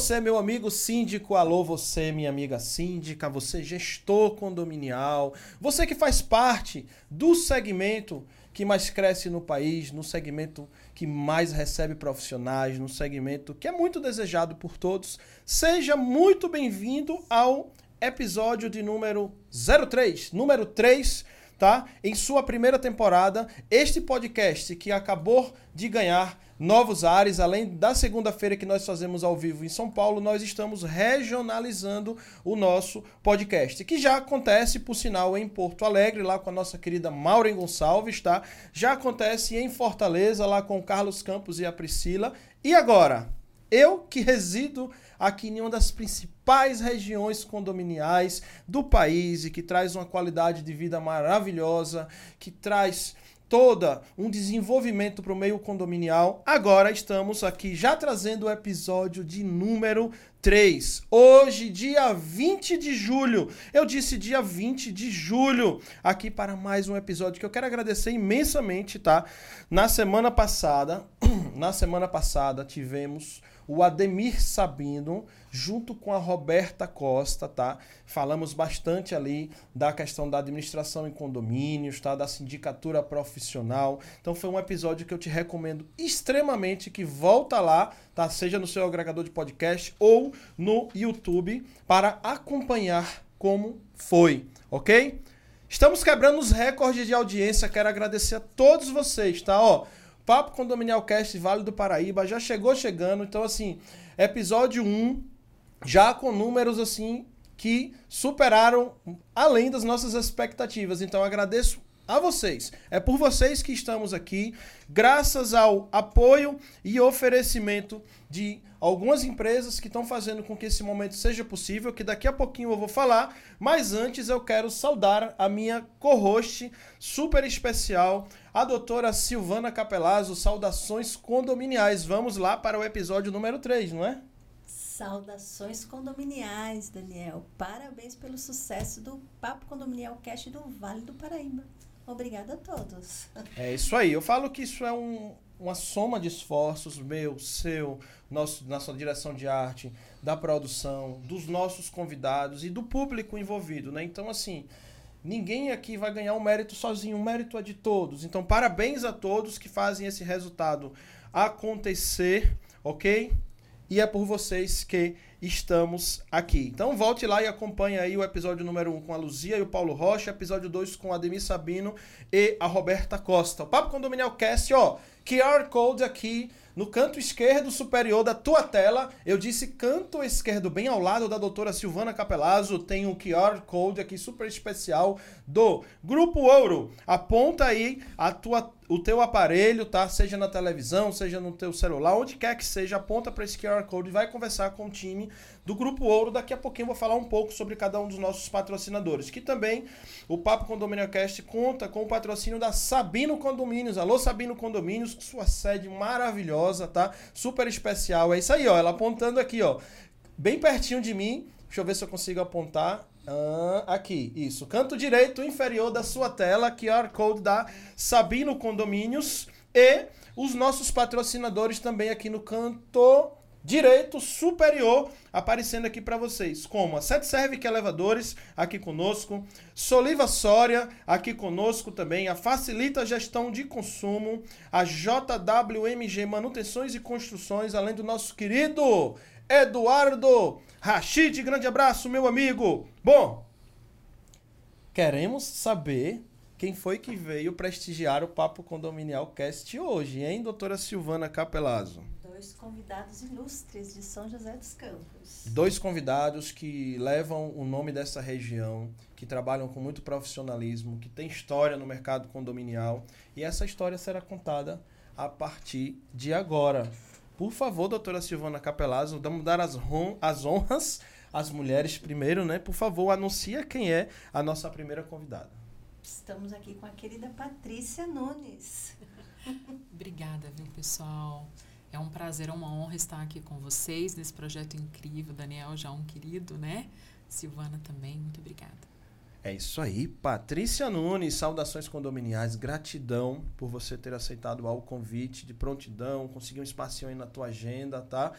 Você, meu amigo síndico, alô, você, minha amiga síndica, você, gestor condominial, você que faz parte do segmento que mais cresce no país, no segmento que mais recebe profissionais, no segmento que é muito desejado por todos. Seja muito bem-vindo ao episódio de número 03, número 3, tá? Em sua primeira temporada, este podcast que acabou de ganhar novos ares. Além da segunda-feira que nós fazemos ao vivo em São Paulo, nós estamos regionalizando o nosso podcast, que já acontece, por sinal, em Porto Alegre, lá com a nossa querida Maureen Gonçalves, tá? Já acontece em Fortaleza, lá com o Carlos Campos e a Priscila. E agora, eu que resido aqui em uma das principais regiões condominiais do país e que traz uma qualidade de vida maravilhosa, que traz toda um desenvolvimento para o meio condominial. Agora estamos aqui já trazendo o episódio de número 3. Hoje, dia 20 de julho. Eu disse dia 20 de julho, aqui para mais um episódio que eu quero agradecer imensamente, tá? Na semana passada, na semana passada tivemos o Ademir Sabino, junto com a Roberta Costa, tá? Falamos bastante ali da questão da administração em condomínios, tá? Da sindicatura profissional. Então foi um episódio que eu te recomendo extremamente que volta lá, tá? Seja no seu agregador de podcast ou no YouTube para acompanhar como foi, ok? Estamos quebrando os recordes de audiência. Quero agradecer a todos vocês, tá? Ó, Papo Condominial Cast Vale do Paraíba já chegou chegando. Então, assim, episódio 1, já com números assim que superaram além das nossas expectativas. Então, agradeço a vocês. É por vocês que estamos aqui, graças ao apoio e oferecimento de algumas empresas que estão fazendo com que esse momento seja possível, que daqui a pouquinho eu vou falar, mas antes eu quero saudar a minha co-host super especial, a doutora Silvana Capelazzo, saudações condominiais. Vamos lá para o episódio número 3, não é? Saudações condominiais, Daniel. Parabéns pelo sucesso do Papo Condominial Cast do Vale do Paraíba. Obrigada a todos. É isso aí. Eu falo que isso é um, uma soma de esforços meu, seu, nosso, nossa direção de arte, da produção, dos nossos convidados e do público envolvido, né? Então, assim, Ninguém aqui vai ganhar um mérito sozinho, o mérito é de todos. Então, parabéns a todos que fazem esse resultado acontecer, ok? E é por vocês que estamos aqui. Então volte lá e acompanhe aí o episódio número 1 um com a Luzia e o Paulo Rocha, episódio 2 com a Ademir Sabino e a Roberta Costa. O Papo Condominial Cast, ó, QR Code aqui no canto esquerdo superior da tua tela, eu disse canto esquerdo, bem ao lado da doutora Silvana Capelazzo, tem um QR Code aqui super especial do Grupo Ouro. Aponta aí a tua o teu aparelho, tá? Seja na televisão, seja no teu celular, onde quer que seja, aponta para esse QR Code e vai conversar com o time do Grupo Ouro. Daqui a pouquinho eu vou falar um pouco sobre cada um dos nossos patrocinadores. Que também o Papo Condomínio Cast conta com o patrocínio da Sabino Condomínios. Alô, Sabino Condomínios, sua sede maravilhosa, tá? Super especial. É isso aí, ó. Ela apontando aqui, ó. Bem pertinho de mim. Deixa eu ver se eu consigo apontar. Ah, aqui, isso. Canto direito inferior da sua tela, QR Code da Sabino Condomínios. E os nossos patrocinadores também aqui no canto direito superior aparecendo aqui para vocês, como a Sete Servic Elevadores aqui conosco, Soliva Soria aqui conosco também, a Facilita Gestão de Consumo, a JWMG Manutenções e Construções, além do nosso querido Eduardo Rachid, grande abraço, meu amigo. Bom, queremos saber quem foi que veio prestigiar o Papo Condominial Cast hoje, hein, doutora Silvana Capelazzo? Dois convidados ilustres de São José dos Campos. Dois convidados que levam o nome dessa região, que trabalham com muito profissionalismo, que tem história no mercado condominial. E essa história será contada a partir de agora. Por favor, doutora Silvana Capelazzo, vamos dar as, as honras às mulheres primeiro, né? Por favor, anuncia quem é a nossa primeira convidada. Estamos aqui com a querida Patrícia Nunes. Obrigada, viu, pessoal? É um prazer, é uma honra estar aqui com vocês nesse projeto incrível. Daniel já é um querido, né? Silvana também, muito obrigada. É isso aí, Patrícia Nunes, saudações condominiais, gratidão por você ter aceitado o convite de prontidão, conseguir um espacinho aí na tua agenda, tá?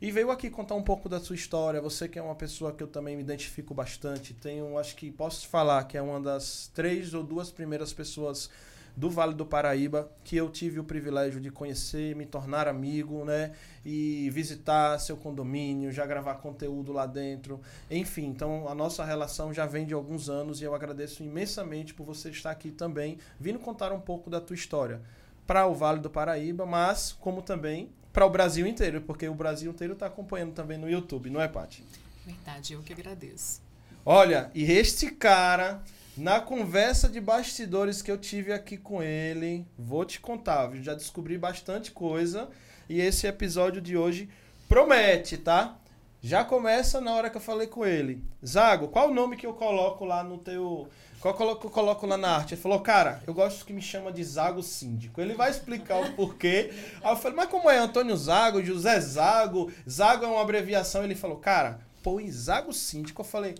E veio aqui contar um pouco da sua história. Você que é uma pessoa que eu também me identifico bastante. Tenho, acho que posso falar que é uma das três ou duas primeiras pessoas do Vale do Paraíba, que eu tive o privilégio de conhecer, me tornar amigo, né? E visitar seu condomínio, já gravar conteúdo lá dentro. Enfim, então a nossa relação já vem de alguns anos e eu agradeço imensamente por você estar aqui também, vindo contar um pouco da tua história para o Vale do Paraíba, mas como também para o Brasil inteiro, porque o Brasil inteiro está acompanhando também no YouTube, não é, Paty? Verdade, eu que agradeço. Olha, e este cara na conversa de bastidores que eu tive aqui com ele, vou te contar, já descobri bastante coisa e esse episódio de hoje promete, tá? Já começa na hora que eu falei com ele. Zago, qual o nome que eu coloco lá no teu. Qual que eu coloco lá na arte? Ele falou, cara, eu gosto que me chama de Zago Síndico. Ele vai explicar o porquê. Aí eu falei, mas como é Antônio Zago, José Zago? Zago é uma abreviação. Ele falou, cara, põe Zago Síndico. Eu falei,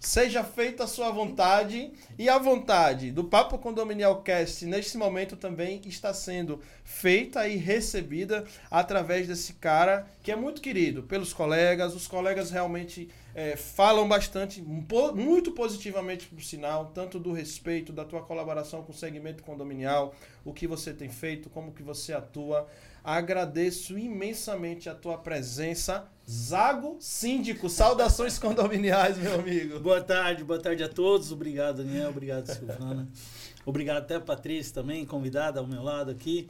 Seja feita a sua vontade e a vontade do Papo Condominial Cast neste momento também está sendo feita e recebida através desse cara que é muito querido pelos colegas. Os colegas realmente é, falam bastante, muito positivamente por sinal, tanto do respeito, da tua colaboração com o segmento condominial, o que você tem feito, como que você atua. Agradeço imensamente a tua presença. Zago Síndico, saudações condominiais, meu amigo. Boa tarde, boa tarde a todos. Obrigado, Daniel. Obrigado, Silvana. Obrigado até a Patrícia também, convidada ao meu lado aqui.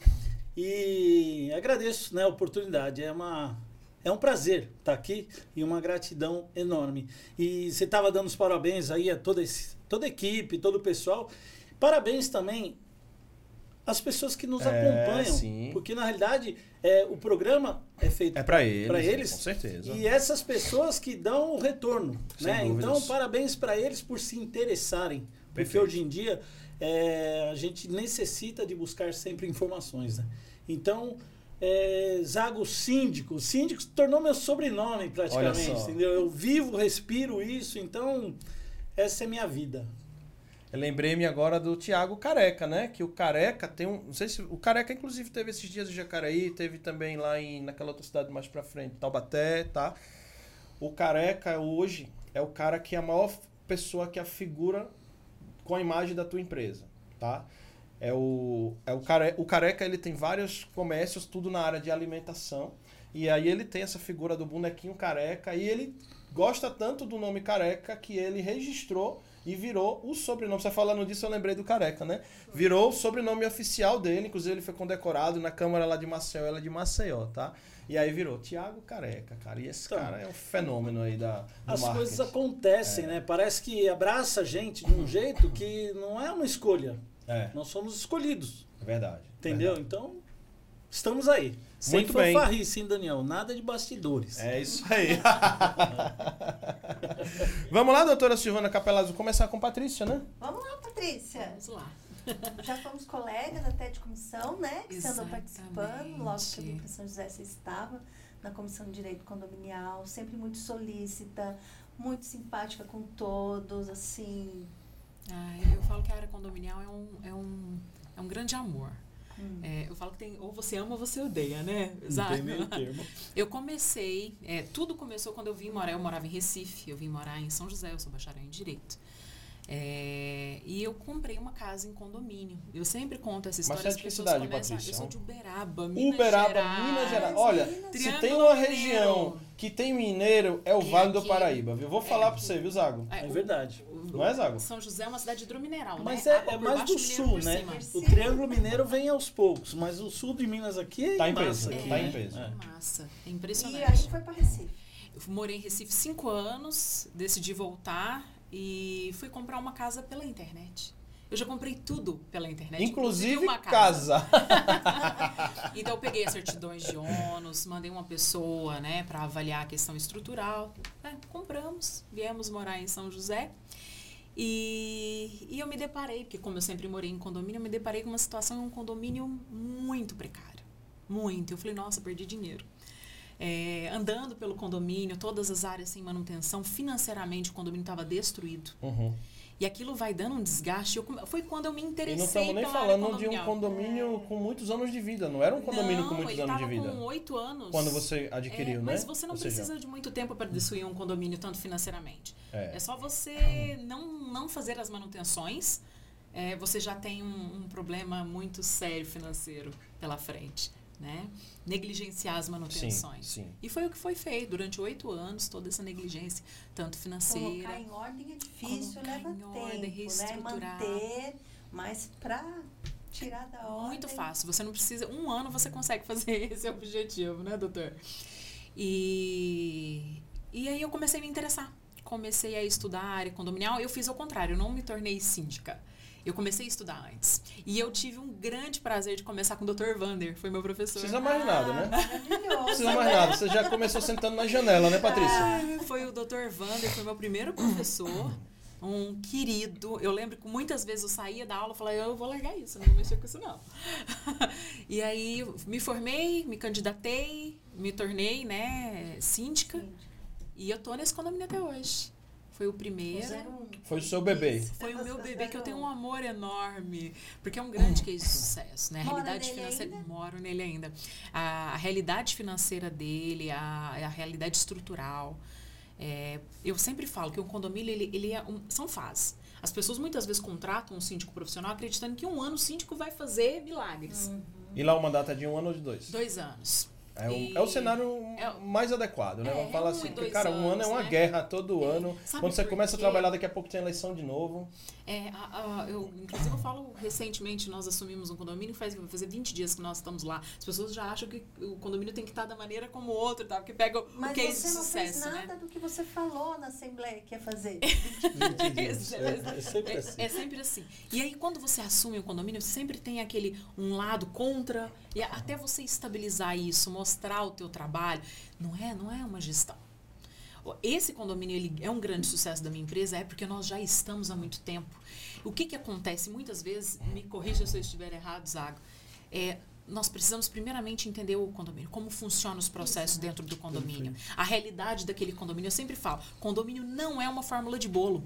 E agradeço né, a oportunidade. É, uma, é um prazer estar aqui e uma gratidão enorme. E você estava dando os parabéns aí a toda, esse, toda a equipe, todo o pessoal. Parabéns também as pessoas que nos é, acompanham. Sim. Porque, na realidade, é, o programa é feito é para eles, eles. Com certeza. E essas pessoas que dão o retorno. né? Então, parabéns para eles por se interessarem. Perfeito. Porque hoje em dia é, a gente necessita de buscar sempre informações. Né? Então, é, Zago Síndico. Síndico se tornou meu sobrenome praticamente. Entendeu? Eu vivo, respiro isso. Então, essa é minha vida. Lembrei-me agora do Tiago Careca, né? Que o Careca tem um. Não sei se. O Careca, inclusive, teve esses dias em Jacareí, teve também lá em, naquela outra cidade mais pra frente, Taubaté, tá? O Careca hoje é o cara que é a maior pessoa que é a figura com a imagem da tua empresa, tá? É o, é o, care, o Careca, ele tem vários comércios, tudo na área de alimentação. E aí ele tem essa figura do bonequinho careca e ele gosta tanto do nome careca que ele registrou e virou o sobrenome. Você falando disso, eu lembrei do Careca, né? Virou o sobrenome oficial dele, inclusive ele foi condecorado na Câmara lá de Maceió, ela é de Maceió, tá? E aí virou Tiago Careca, cara. E esse então, cara é um fenômeno aí da. as marketing. coisas acontecem, é. né? Parece que abraça a gente de um jeito que não é uma escolha. É. Nós somos escolhidos. É verdade. Entendeu? Verdade. Então, estamos aí. Sem Muito fanfarrice, hein, Daniel? Nada de bastidores. É isso aí. Vamos lá, doutora Silvana Capelazzo, começar com Patrícia, né? Vamos lá, Patrícia. Vamos lá. Já fomos colegas até de comissão, né? Que você andou participando. Logo que eu vim para São José, você estava na Comissão de Direito Condominial, sempre muito solícita, muito simpática com todos, assim. Ah, eu falo que a área condominial é um, é um, é um grande amor. Hum. É, eu falo que tem ou você ama ou você odeia, né? Exato. termo. Eu comecei, é, tudo começou quando eu vim morar, eu morava em Recife, eu vim morar em São José, eu sou bacharel em Direito. É, e eu comprei uma casa em condomínio. Eu sempre conto essa história. Mas você é de que cidade, começam, Patrícia? Eu sou de Uberaba, Minas Uberaba, Gerais. Minas Gerais. Olha, se tem uma região que tem mineiro, é o Vale do Paraíba, viu? Vou falar é, para você, viu, Zago? É, é verdade. Não é, Zago? São José é uma cidade hidromineral, mas né? é, é mais do sul, né? O Triângulo Mineiro vem aos poucos, mas o sul de Minas aqui é tá em peso. Aqui, tá em peso. É. massa. É impressionante. E aí foi para Recife. Eu morei em Recife cinco anos, decidi voltar e fui comprar uma casa pela internet. Eu já comprei tudo pela internet. Inclusive, inclusive uma casa. casa. então eu peguei as certidões de ônus, mandei uma pessoa, né, para avaliar a questão estrutural. É, compramos, viemos morar em São José. E, e eu me deparei, porque como eu sempre morei em condomínio, eu me deparei com uma situação em um condomínio muito precário. Muito. Eu falei, nossa, perdi dinheiro é, andando pelo condomínio, todas as áreas sem manutenção, financeiramente o condomínio estava destruído. Uhum. E aquilo vai dando um desgaste. Eu foi quando eu me E interessei não estamos nem falando de um condomínio com muitos anos de vida. Não era um condomínio não, com muitos anos de vida. com oito anos. Quando você adquiriu, É, né? Mas você não Ou seja, precisa de muito tempo para destruir um condomínio, tanto financeiramente. É. É, só você não, não fazer as manutenções. é, você já tem um, um problema muito sério financeiro pela frente. Né? Negligenciar as manutenções. Sim, sim. E foi o que foi feito durante oito anos, toda essa negligência, tanto financeira. Colocar em ordem é difícil, leva em tempo, ordem, né? reestruturar. Manter, mas pra tirar da ordem... Muito fácil. Você não precisa. Um ano você consegue fazer esse objetivo, né, doutor? E, e aí eu comecei a me interessar. Comecei a estudar a área condominial. Eu fiz ao contrário, eu não me tornei síndica. Eu comecei a estudar antes. E eu tive um grande prazer de começar com o Dr. Vander, foi meu professor. Precisa mais nada, né? Ah, Maravilhoso. Precisa mais nada. Você já começou sentando na janela, né, Patrícia? Ah, Foi o Dr. Vander, foi meu primeiro professor. Um querido. Eu lembro que muitas vezes eu saía da aula e falava, eu vou largar isso, não vou mexer com isso não. e aí me formei, me candidatei, me tornei, né, síndica. E eu tô nesse condomínio até hoje. Foi o primeiro. Foi o seu bebê. Isso. Foi o meu bebê que eu tenho um amor enorme, porque é um grande case de sucesso, né? A Mora realidade financeira ainda? moro nele ainda. A, a realidade financeira dele, a, a realidade estrutural. É, eu sempre falo que um condomínio ele, ele é um, são fases. As pessoas muitas vezes contratam um síndico profissional acreditando que um ano o síndico vai fazer milagres. Uhum. E lá o mandato é de um ano ou de dois? Dois anos. É o, é o cenário É- mais adequado, né? É, Vamos falar é um assim. Porque, cara, um ano é anos, uma né? guerra todo ano. Sabe Quando você começa a trabalhar, daqui a pouco tem eleição de novo. É, a- a- eu, inclusive, eu falo recentemente, nós assumimos um condomínio, faz vai fazer 20 dias que nós estamos lá. As pessoas já acham que o condomínio tem que estar da maneira como o outro, tá? Porque pega o Mas case você de não fez sucesso, nada né? do que você falou na Assembleia que ia fazer. 20 dias. É, é sempre É, assim. é sempre assim. E aí, quando você assume o condomínio, sempre tem aquele um lado contra, e até você estabilizar isso, mostrar o teu trabalho, não é, não é uma gestão. Esse condomínio ele é um grande sucesso da minha empresa, é porque nós já estamos há muito tempo. O que, que acontece? Muitas vezes, me corrija se eu estiver errado, Zago, é, nós precisamos primeiramente entender o condomínio, como funcionam os processos dentro do condomínio, a realidade daquele condomínio. Eu sempre falo, condomínio não é uma fórmula de bolo.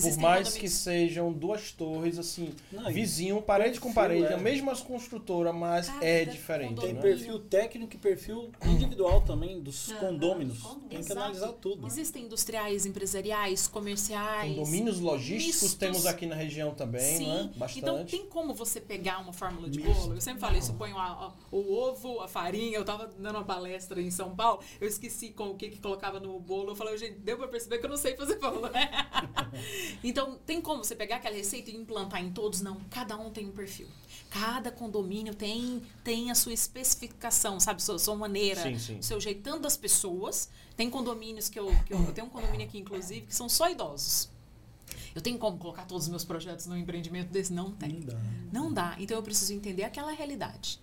Por mais que sejam duas torres, assim, Não, vizinho, parede com parede, é. a mesma construtora, mas Cada é diferente, condomínio. Tem né? perfil técnico e perfil individual também dos Aham, condôminos. Tem que Exato. analisar tudo. Existem industriais, empresariais, comerciais. Condomínios logísticos mistos. temos aqui na região também, Sim. né? Bastante. Então tem como você pegar uma fórmula de Misto. bolo? Eu sempre falo isso, eu ponho a- a- o ovo, a farinha. Eu tava dando uma palestra em São Paulo, eu esqueci com o que, que colocava no bolo. Eu falei, gente, deu pra perceber que eu não sei fazer bolo, né? então tem como você pegar aquela receita e implantar em todos? Não, cada um tem um perfil. Cada condomínio tem, tem a sua especificação, sabe? Sua, sua maneira, Sim, sim. o seu jeitando das pessoas. Tem condomínios que eu, que eu, eu tenho um condomínio aqui, inclusive, que são só idosos. Eu tenho como colocar todos os meus projetos num empreendimento desse? Não tem. Não dá. Não dá. Então eu preciso entender aquela realidade.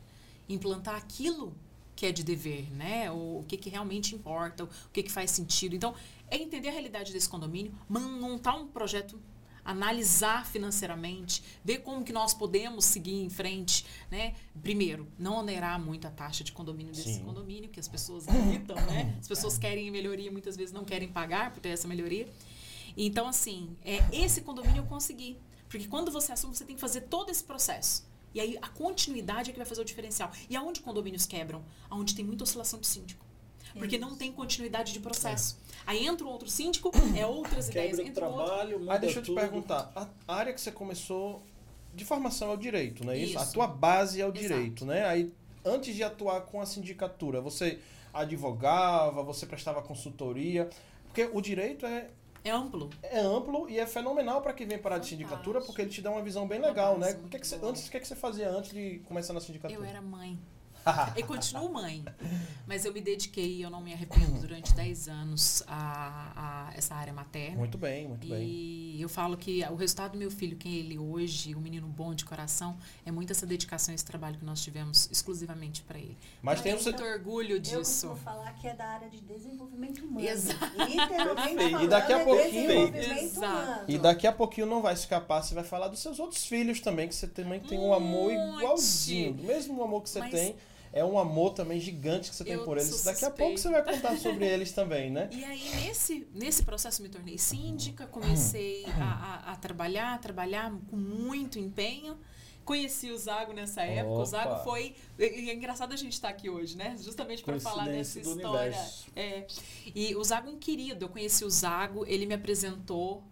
Implantar aquilo que é de dever, né? O, o que, que realmente importa, o que, que faz sentido. Então, é entender a realidade desse condomínio, montar um projeto, analisar financeiramente, ver como que nós podemos seguir em frente, né? Primeiro, não onerar muito a taxa de condomínio desse Sim. condomínio, que as pessoas gritam, né? As pessoas querem melhoria, muitas vezes não querem pagar por ter essa melhoria. Então, assim, é, esse condomínio eu consegui. Porque quando você assume, você tem que fazer todo esse processo. E aí a continuidade é que vai fazer o diferencial. E aonde condomínios quebram? Aonde tem muita oscilação de síndico. Porque não tem continuidade de processo. Aí entra um outro síndico, é outras ideias. Quebra o Entra um outro. trabalho, muda Aí deixa eu te tudo. perguntar, a a área que você começou de formação é o direito, não é isso? A tua base é o Exato. direito, né? Aí antes de atuar com a sindicatura, você advogava, você prestava consultoria, porque o direito é, É amplo. é amplo e é fenomenal para quem vem parar de sindicatura, porque ele te dá uma visão bem legal, né? Nossa, O que, que você, antes, o que, que você fazia antes de começar na sindicatura? Eu era mãe. E continuo mãe. Mas eu me dediquei, eu não me arrependo, durante 10 anos a, a essa área materna. Muito bem, muito bem. E eu falo que o resultado do meu filho, quem ele hoje, um menino bom de coração, é muito essa dedicação, esse trabalho que nós tivemos exclusivamente para ele. Mas tem o Tenho setor. muito orgulho Eu disso. costumo falar que é da área de desenvolvimento humano. Exato. Literalmente E daqui a é pouquinho- desenvolvimento Exato. E daqui a pouquinho não vai escapar, você vai falar dos seus outros filhos também, que você também tem um amor igualzinho. Do mesmo amor que você Mas tem, é um amor também gigante que você tem Eu por eles. Daqui a pouco você vai contar sobre eles também, né? E aí, nesse, nesse processo, me tornei síndica, comecei a, a, a trabalhar, a trabalhar com muito empenho. Conheci o Zago nessa época. O Zago Opa. foi. E é engraçado a gente estar aqui hoje, né? Justamente para falar dessa história. É, e o Zago é um querido. Eu conheci o Zago, ele me apresentou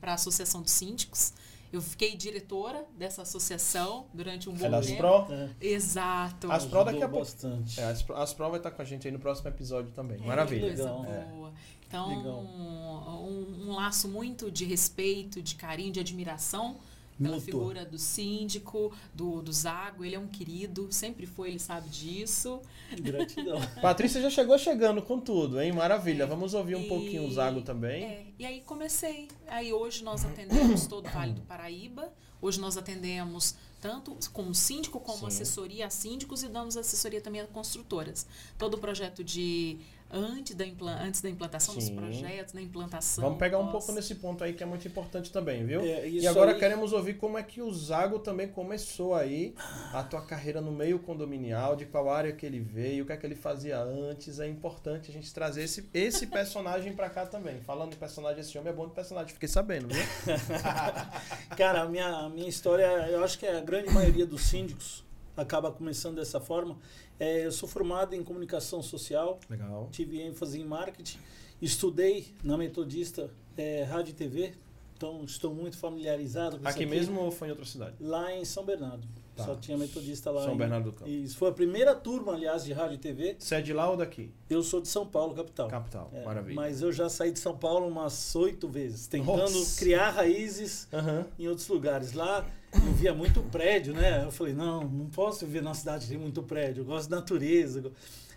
para a Associação dos Síndicos. Eu fiquei diretora dessa associação durante um bom É das tempo. Pro? É, Exato. As Pro daqui a pouco. bastante. É, as, Pro- as Pro vai estar com a gente aí no próximo episódio também. É, Maravilha. Coisa Legal. boa. Então, Legal. um, um laço muito de respeito, de carinho, de admiração pela Mútua. figura do síndico, do, do Zago. Ele é um querido, sempre foi, ele sabe disso. Gratidão. Patrícia já chegou chegando com tudo, hein? Maravilha. É. Vamos ouvir um E- pouquinho o Zago também. É, e aí comecei. Aí hoje nós atendemos todo o Vale do Paraíba. Hoje nós atendemos tanto como síndico, como Sim. assessoria a síndicos e damos assessoria também a construtoras. Todo o projeto de antes da, antes da implantação Sim. dos projetos, da implantação. Vamos pegar um pós- pouco nesse ponto aí que é muito importante também, viu? É, e agora aí- queremos ouvir como é que o Zago também começou aí a tua carreira no meio condominial, de qual área que ele veio, o que é que ele fazia antes. É importante a gente trazer esse, esse personagem pra cá também. Falando em personagem, esse homem é bom de personagem, fiquei sabendo, viu? Cara, a minha, a minha história, eu acho que a grande maioria dos síndicos acaba começando dessa forma. É, eu sou formado em comunicação social, Legal. tive ênfase em marketing, estudei na Metodista é, Rádio e TV, então estou muito familiarizado com Aqui isso mesmo ou foi em outra cidade? Lá em São Bernardo. Tá. Só tinha Metodista lá. São em- Bernardo do Campo. Isso foi a primeira turma, aliás, de rádio e TV. Você é de lá ou daqui? Eu sou de São Paulo, capital. Capital. É, Maravilha. Mas eu já saí de São Paulo umas oito vezes, tentando Nossa. criar raízes Aham. em outros lugares. Lá eu via muito prédio, né? Eu falei, não, não posso viver na cidade tem muito prédio, eu gosto de natureza.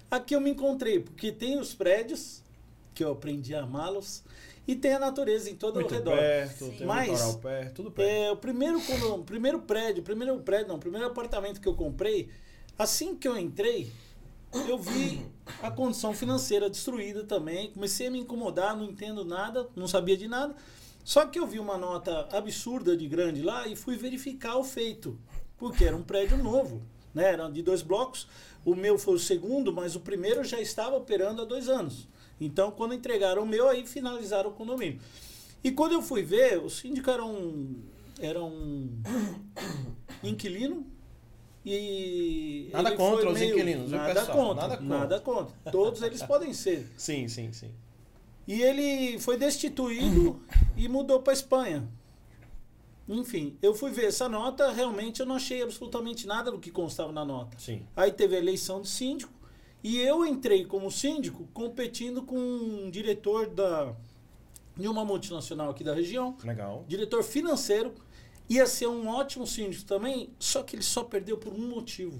Aqui eu me encontrei, porque tem os prédios, que eu aprendi a amá-los, e tem a natureza em todo Muito o redor. perto, Sim. tem Mas- perto, tudo perto. É, o primeiro, quando, primeiro prédio, o primeiro prédio, não, primeiro apartamento que eu comprei, assim que eu entrei, eu vi a condição financeira destruída também. Comecei a me incomodar, não entendo nada, não sabia de nada. Só que eu vi uma nota absurda de grande lá e fui verificar o feito, porque era um prédio novo, né? Era de dois blocos. O meu foi o segundo, mas o primeiro já estava operando há dois anos. Então, quando entregaram o meu, aí finalizaram o condomínio. E quando eu fui ver, o síndico era um, era um inquilino e... Nada contra os inquilinos, viu, Nada pessoal? contra, Nada nada contra. contra. Todos eles podem ser. Sim, sim, sim. E ele foi destituído e mudou para Espanha. Enfim, eu fui ver essa nota, realmente eu não achei absolutamente nada do que constava na nota. Sim. Aí teve a eleição de síndico e eu entrei como síndico competindo com um diretor da, de uma multinacional aqui da região, Legal. diretor financeiro, ia ser um ótimo síndico também, só que ele só perdeu por um motivo.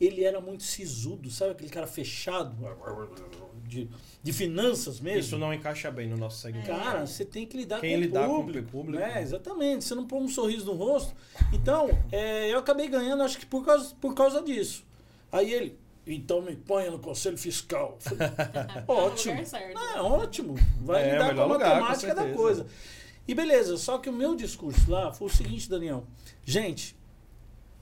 Ele era muito sisudo, sabe aquele cara fechado de, de finanças mesmo? Isso não encaixa bem no nosso segmento. Cara, você tem que lidar Quem com lidar o com o público. público. Né? Exatamente. Você não põe um sorriso no rosto. Então, é, eu acabei ganhando, acho que por causa, por causa disso. Aí ele, então me ponha no conselho fiscal. Falei, ótimo. É, ótimo. Vai É, lidar com a lugar, com matemática da coisa. E beleza, só que o meu discurso lá foi o seguinte, Daniel. Gente,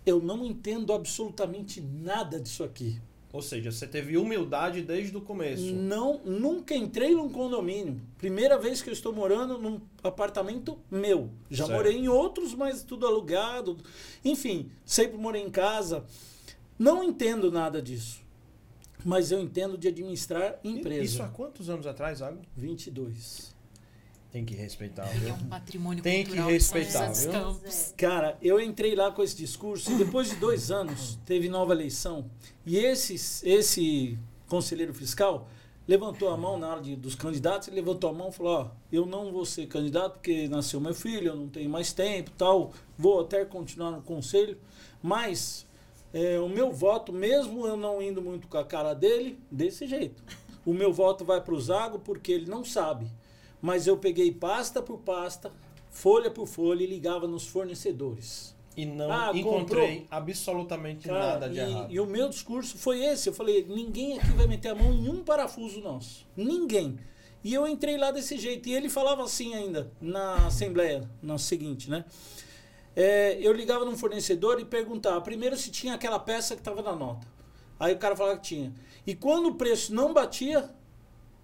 eu não entendo absolutamente nada disso aqui. Ou seja, você teve humildade desde o começo. Não, nunca entrei num condomínio. Primeira vez que eu estou morando num apartamento meu. Já Certo. morei em outros, mas tudo alugado. Enfim, sempre morei em casa. Não entendo nada disso. Mas eu entendo de administrar empresa. Isso há quantos anos atrás, Água? 22. Tem que respeitar, Ele viu? é um patrimônio Tem que respeitar, viu? Campos. Cara, eu entrei lá com esse discurso e depois de dois anos teve nova eleição. E esse, esse conselheiro fiscal levantou a mão na hora de, dos candidatos, ele levantou a mão e falou, ó, eu não vou ser candidato porque nasceu meu filho, eu não tenho mais tempo tal, vou até continuar no conselho, mas é, o meu voto, mesmo eu não indo muito com a cara dele, desse jeito. O meu voto vai para o Zago porque ele não sabe. Mas eu peguei pasta por pasta, folha por folha e ligava nos fornecedores. E não Ah, encontrei comprou. absolutamente Cara, nada de e, errado. e o meu discurso foi esse. Eu falei, ninguém aqui vai meter a mão em um parafuso nosso. Ninguém. E eu entrei lá desse jeito. E ele falava assim ainda, na assembleia, no seguinte, né? É, eu ligava num fornecedor e perguntava, primeiro se tinha aquela peça que estava na nota. Aí o cara falava que tinha. E quando o preço não batia,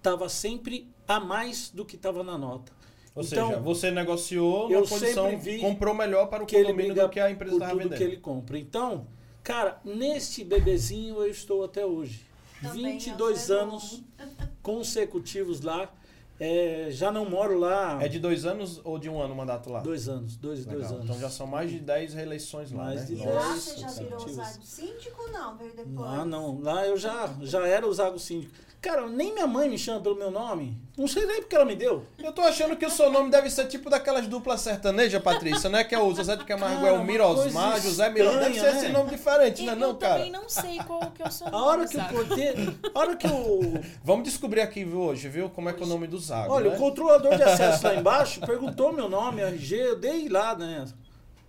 tava sempre a mais do que tava na nota. Ou Então, seja, você negociou eu na condição, comprou melhor para o que ele condomínio do que a empresa estava vendendo. que ele compra. Então, cara, neste bebezinho eu estou até hoje. Também é um 22 ser bom. anos consecutivos lá. É, já não moro lá É de dois anos ou de um ano o mandato lá? dois anos, dois, dois anos. Então já são mais de 10 reeleições lá, Mais né? de E dez. lá Nossa, você já virou consecutivos. usado síndico ou não? Veio depois? Lá não, lá eu já, já era o Zago Síndico. Cara, nem minha mãe me chama pelo meu nome. Não sei nem porque ela me deu. Eu tô achando que o seu nome deve ser tipo daquelas duplas sertanejas, Patrícia, né? Que é o José de Camargo, é o Mirosmar, José Mirosmar. Deve ser esse né? nome diferente, né? eu Não, cara. também não sei qual que é o seu A nome, hora que o sabe? porteiro. A hora que o. Vamos descobrir aqui hoje, viu? Como é que é o nome do Zago, Olha, né? o controlador de acesso lá embaixo perguntou meu nome, RG, eu dei lá, né?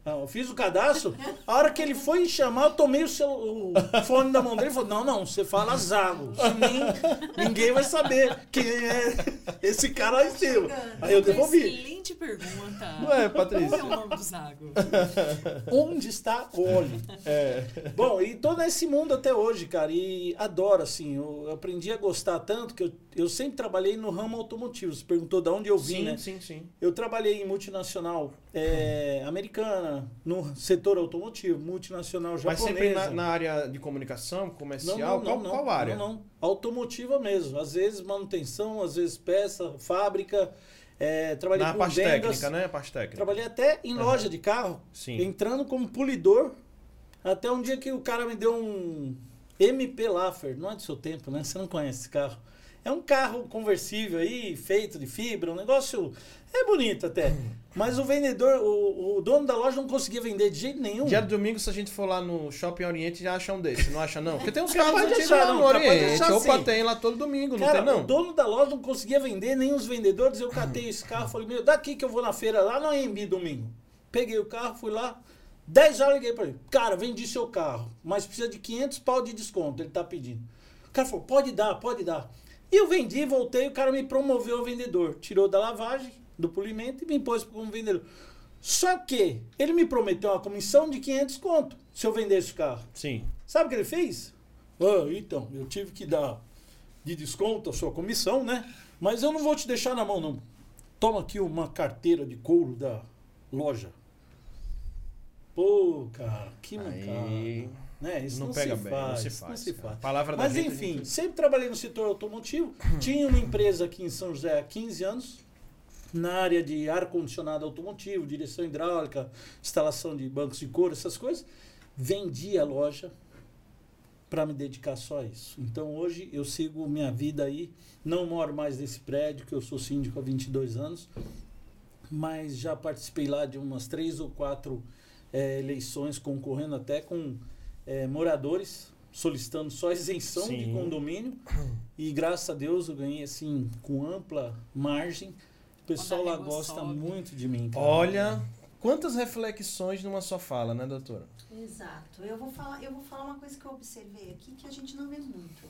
Eu fiz o cadastro. A hora que ele foi chamar, eu tomei o, celu- o fone da mão dele e falou: Não, não, você fala Zago. Nem, ninguém vai saber quem é esse cara aí seu. Aí eu devolvi. Excelente pergunta. Não é, Qual Patrícia? é o nome do Zago? Onde está o óleo? É. Bom, e tô nesse mundo até hoje, cara, e adoro, assim, eu aprendi a gostar tanto que eu, eu sempre trabalhei no ramo automotivo. Você perguntou de onde eu vim, Sim, né? sim, sim. Eu trabalhei em multinacional é, americana, no setor automotivo, multinacional Mas japonesa. sempre na, na área de comunicação, comercial, qual, qual área? Não, não. Automotiva mesmo. Às vezes manutenção, às vezes peça, fábrica. É, trabalhei Na com parte vendas. técnica, né? Parte técnica. Trabalhei até em Aham. loja de carro, Sim. entrando como polidor. Até um dia que o cara me deu um MP Laffer. Não é do seu tempo, né? Você não conhece esse carro. É um carro conversível aí, feito de fibra, um negócio. É bonito até. Mas o vendedor, o, o dono da loja não conseguia vender de jeito nenhum. Dia de domingo, se a gente for lá no Shopping Oriente, já acha um desse, não acha não? Porque tem uns carros antigos lá não, no de Oriente. achar Opa, sim. tem lá todo domingo, não Cara, tem não? o dono da loja não conseguia vender, nem os vendedores. Eu catei esse carro, falei, meu, daqui que eu vou na feira lá no AMB domingo. Peguei o carro, fui lá, 10 horas liguei pra ele. Cara, vendi seu carro, mas precisa de 500 pau de desconto, ele tá pedindo. O cara falou, pode dar, pode dar. E eu vendi, voltei, o cara me promoveu a vendedor. Tirou da lavagem, do polimento e me impôs como vendedor. Só que ele me prometeu uma comissão de 500 conto se eu vendesse o carro. Sim. Sabe o que ele fez? Ah, então, eu tive que dar de desconto a sua comissão, né? Mas eu não vou te deixar na mão, não. Toma aqui uma carteira de couro da loja. Pô, cara, que mancada. Né? Isso não, não, pega se bem, faz, não se faz. se cara. faz. Palavra Mas gente, enfim, gente- sempre trabalhei no setor automotivo. Tinha uma empresa aqui em São José há 15 anos, na área de ar-condicionado automotivo, direção hidráulica, instalação de bancos de couro, essas coisas. Vendi a loja para me dedicar só a isso. Então hoje eu sigo minha vida aí. Não moro mais nesse prédio, que eu sou síndico há 22 anos, mas já participei lá de umas três ou quatro eh, eleições, concorrendo até com eh, moradores, solicitando só isenção de Sim. condomínio. E graças a Deus eu ganhei assim, com ampla margem. O pessoal lá gosta sobe. muito de mim. cara. Olha, quantas reflexões numa só fala, né, doutora? Exato. Eu vou falar, eu vou falar uma coisa que eu observei aqui que a gente não vê muito.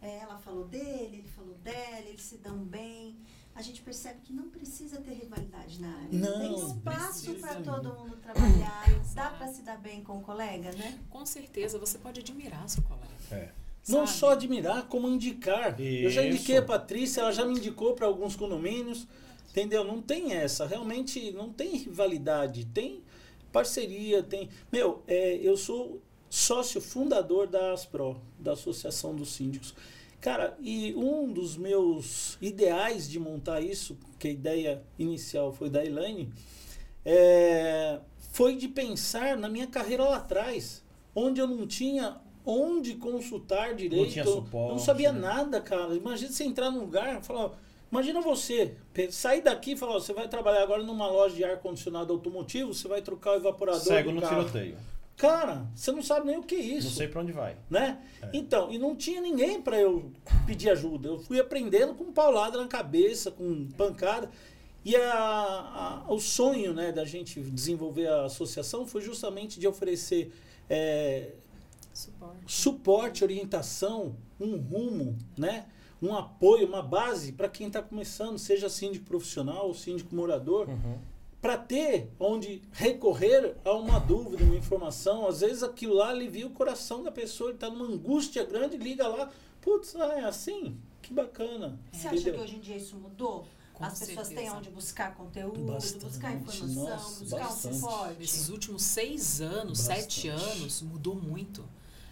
É, ela falou dele, ele falou dela, eles se dão bem. A gente percebe que não precisa ter rivalidade na área. Não, Tem espaço para todo mundo trabalhar. e Dá para se dar bem com o colega, né? Com certeza, você pode admirar seu colega. É. Não sabe? só admirar, como indicar. Eu já indiquei Isso. a Patrícia, ela já me indicou para alguns condomínios. Entendeu? Não tem essa. Realmente não tem rivalidade. Tem parceria, tem. Meu, é, eu sou sócio fundador da ASPRO, da Associação dos Síndicos. Cara, e um dos meus ideais de montar isso, que a ideia inicial foi da Elaine, é, foi de pensar na minha carreira lá atrás, onde eu não tinha onde consultar direito. tinha eu suporte, não sabia né? nada, cara. Imagina você entrar num lugar e falar. Imagina você, sair daqui e falar, ó, você vai trabalhar agora numa loja de ar-condicionado automotivo, você vai trocar o evaporador Cego do no carro. tiroteio. Cara, você não sabe nem o que é isso Não sei pra onde vai. né? É. Então, e não tinha ninguém para eu pedir ajuda. Eu fui aprendendo com paulada na cabeça, com pancada. E a, a- o sonho né, da gente desenvolver a associação foi justamente de oferecer é, Suporte. suporte, orientação, um rumo, né? um apoio, uma base para quem está começando, seja síndico profissional ou síndico morador, Uhum. Para ter onde recorrer a uma dúvida, uma informação. Às vezes aquilo lá alivia o coração da pessoa, ele está numa angústia grande, liga lá, putz, ah, é assim? Que bacana. Você acha que hoje em dia isso mudou? Com As pessoas certeza. têm onde buscar conteúdo, bastante. buscar informação, Nossa, buscar bastante. um suporte. Nesses últimos seis anos, bastante. sete anos, mudou muito.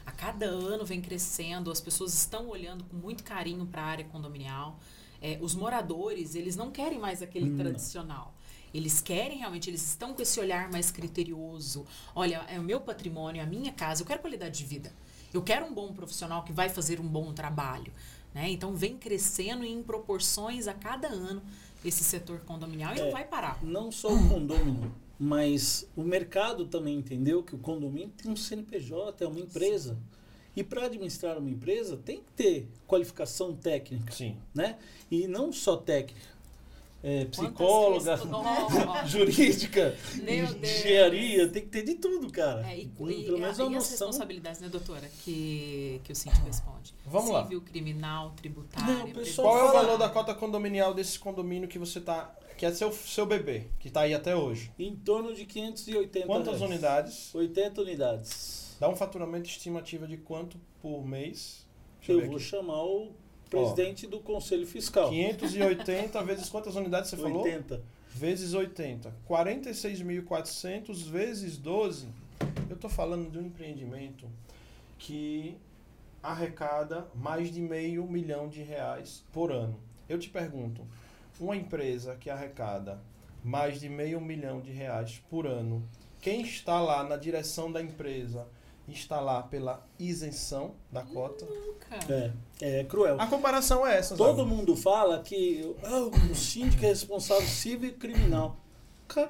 A cada ano vem crescendo, as pessoas estão olhando com muito carinho para a área condominial. É, os moradores, eles não querem mais aquele hum. tradicional. Eles querem realmente, eles estão com esse olhar mais criterioso. Olha, é o meu patrimônio, é a minha casa, eu quero qualidade de vida. Eu quero um bom profissional que vai fazer um bom trabalho. Né? Então vem crescendo em proporções a cada ano esse setor condominial e é, não vai parar. Não só o condomínio, mas o mercado também entendeu que o condomínio tem um CNPJ, é uma empresa. Sim. E para administrar uma empresa tem que ter qualificação técnica. Sim. Né? E não só técnica é, psicóloga, jurídica, engenharia, tem que ter de tudo, cara. É, e, Pelo e, menos e as responsabilidades, né, doutora, que, que o síndico responde? Vamos Civil, lá. Civil, criminal, tributária. Qual é o valor da cota condominial desse condomínio que você tá que é seu, seu bebê, que está aí até hoje? Em torno de 580 Quantas reais. unidades? 80 unidades. Dá um faturamento estimativa de quanto por mês? Deixa eu, eu vou chamar o presidente Ó, do Conselho Fiscal. 580 vezes quantas unidades você 80. falou? 80. Vezes 80. 46.400 vezes 12. Eu estou falando de um empreendimento que arrecada mais de meio milhão de reais por ano. Eu te pergunto, uma empresa que arrecada mais de meio milhão de reais por ano, quem está lá na direção da empresa instalar pela isenção da cota. É, é cruel. A comparação é essa. Todo sabe? mundo fala que oh, o síndico é responsável civil e criminal.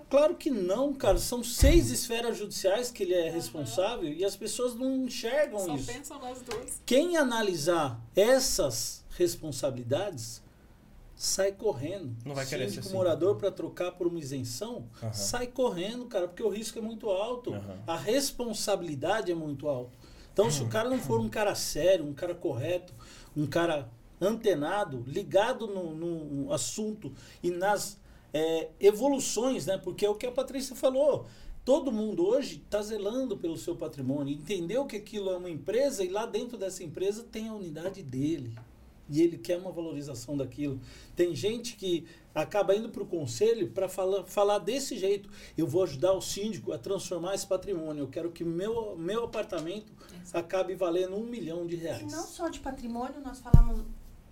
Claro que não, cara. São seis esferas judiciais que ele é responsável e as pessoas não enxergam Só isso. Só pensam nas duas. Quem analisar essas responsabilidades sai correndo. Não vai querer ser assim. morador para trocar por uma isenção, uhum. sai correndo, cara, porque o risco é muito alto. Uhum. A responsabilidade é muito alta. Então, se o cara não for um cara sério, um cara correto, um cara antenado, ligado no, no assunto e nas é, evoluções, né? Porque é o que a Patrícia falou. Todo mundo hoje está zelando pelo seu patrimônio, entendeu que aquilo é uma empresa e lá dentro dessa empresa tem a unidade dele e ele quer uma valorização daquilo. Tem gente que acaba indo para o conselho para falar, falar desse jeito. Eu vou ajudar o síndico a transformar esse patrimônio. Eu quero que o meu, meu apartamento Exato. acabe valendo um milhão de reais. E não só de patrimônio, nós falamos,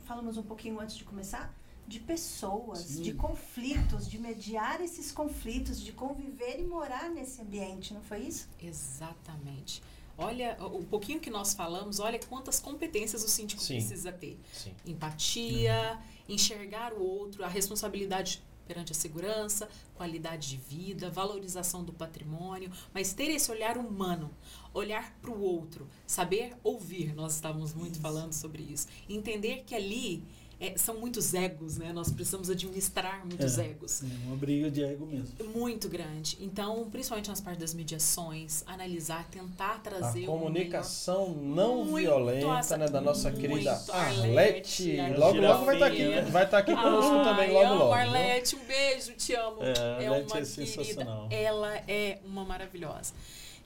falamos um pouquinho antes de começar, de pessoas, Sim. de conflitos, de mediar esses conflitos, de conviver e morar nesse ambiente, não foi isso? Exatamente. Olha, o pouquinho que nós falamos, olha quantas competências o síndico Sim. precisa ter. Sim. Empatia, uhum. enxergar o outro, a responsabilidade perante a segurança, qualidade de vida, valorização do patrimônio, mas ter esse olhar humano, olhar para o outro, saber ouvir, nós estávamos muito isso. falando sobre isso, entender que ali é, são muitos egos, né? Nós precisamos administrar muitos é, egos. É uma briga de ego mesmo. Muito grande. Então, principalmente nas partes das mediações, analisar, tentar trazer a comunicação um não violenta, né, da nossa querida Arlete. Logo, logo vai estar tá aqui, vai estar tá aqui conosco ah, também, logo, logo. Arlete, um beijo, te amo. É, é uma é querida. Ela é uma maravilhosa.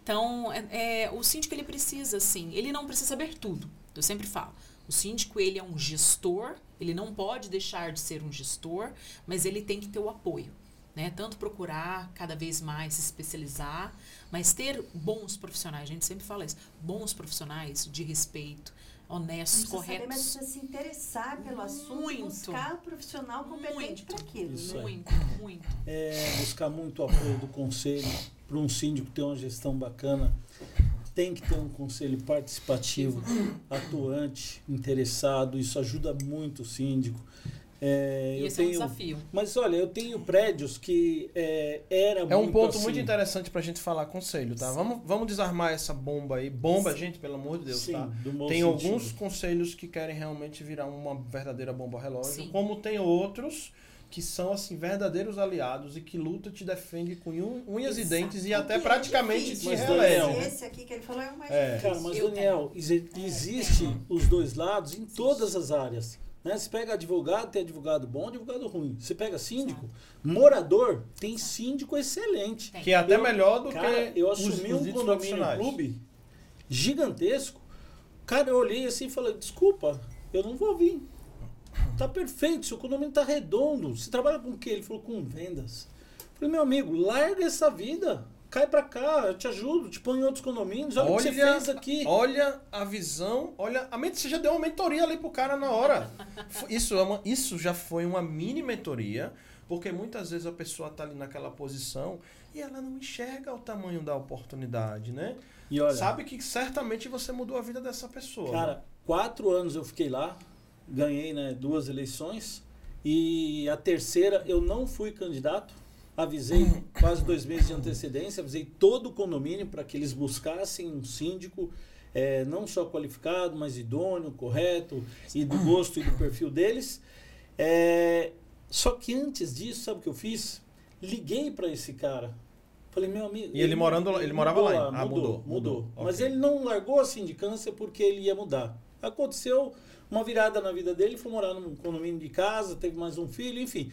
Então, é, é, o síndico ele precisa, assim, ele não precisa saber tudo. Eu sempre falo. O síndico ele é um gestor ele não pode deixar de ser um gestor, mas ele tem que ter o apoio. Né? Tanto procurar cada vez mais se especializar, mas ter bons profissionais. A gente sempre fala isso. Bons profissionais de respeito, honestos, não corretos. Saber, mas precisa se interessar pelo assunto muito, buscar um profissional competente para aquilo. Isso né? Muito, muito. É, buscar muito apoio do conselho para um síndico ter uma gestão bacana tem que ter um conselho participativo, atuante, interessado. Isso ajuda muito o síndico. É, e esse tenho, é um desafio. Mas olha, eu tenho prédios que é, era É um ponto assim. muito interessante para a gente falar conselho, tá? Vamos, vamos desarmar essa bomba aí. Bomba, Sim. gente, pelo amor de Deus, Sim, tá? Tem sentido. alguns conselhos que querem realmente virar uma verdadeira bomba relógio, Sim. como tem outros que são assim verdadeiros aliados e que luta te defende com unhas Exato. e dentes e até praticamente te releva. Esse aqui que ele falou é o mais é. Cara, mas Daniel, existe os dois lados em todas as áreas. Né? Você pega advogado, tem advogado bom, advogado ruim. Você pega síndico, morador, tem síndico excelente. Tem. Que é até Eu- melhor do Cara, que eu assumi os um condomínio clube gigantesco. Cara, eu olhei assim e falei, desculpa, eu não vou vir. Tá perfeito, seu condomínio tá redondo. Você trabalha com o quê? Ele falou, com vendas. Eu falei, meu amigo, larga essa vida. Cai pra cá, eu te ajudo, te põe em outros condomínios. Olha, o que você fez aqui. Olha a visão, olha. A mente, você já deu uma mentoria ali pro cara na hora. Isso, é uma, isso já foi uma mini mentoria, porque muitas vezes a pessoa tá ali naquela posição e ela não enxerga o tamanho da oportunidade, né? E olha, Sabe que certamente você mudou a vida dessa pessoa. Cara, quatro anos eu fiquei lá, ganhei né, duas eleições e a terceira eu não fui candidato. Avisei quase dois meses de antecedência, avisei todo o condomínio para que eles buscassem um síndico eh, não só qualificado, mas idôneo, correto e do gosto e do perfil deles. Eh, só que antes disso, sabe o que eu fiz? Liguei para esse cara. Falei, meu amigo. E ele morando lá- ele morava mudou lá. Ah, mudou, mudou, mudou. mudou. Mas ele não largou a sindicância porque ele ia mudar. Aconteceu uma virada na vida dele, foi morar num condomínio de casa, teve mais um filho, enfim.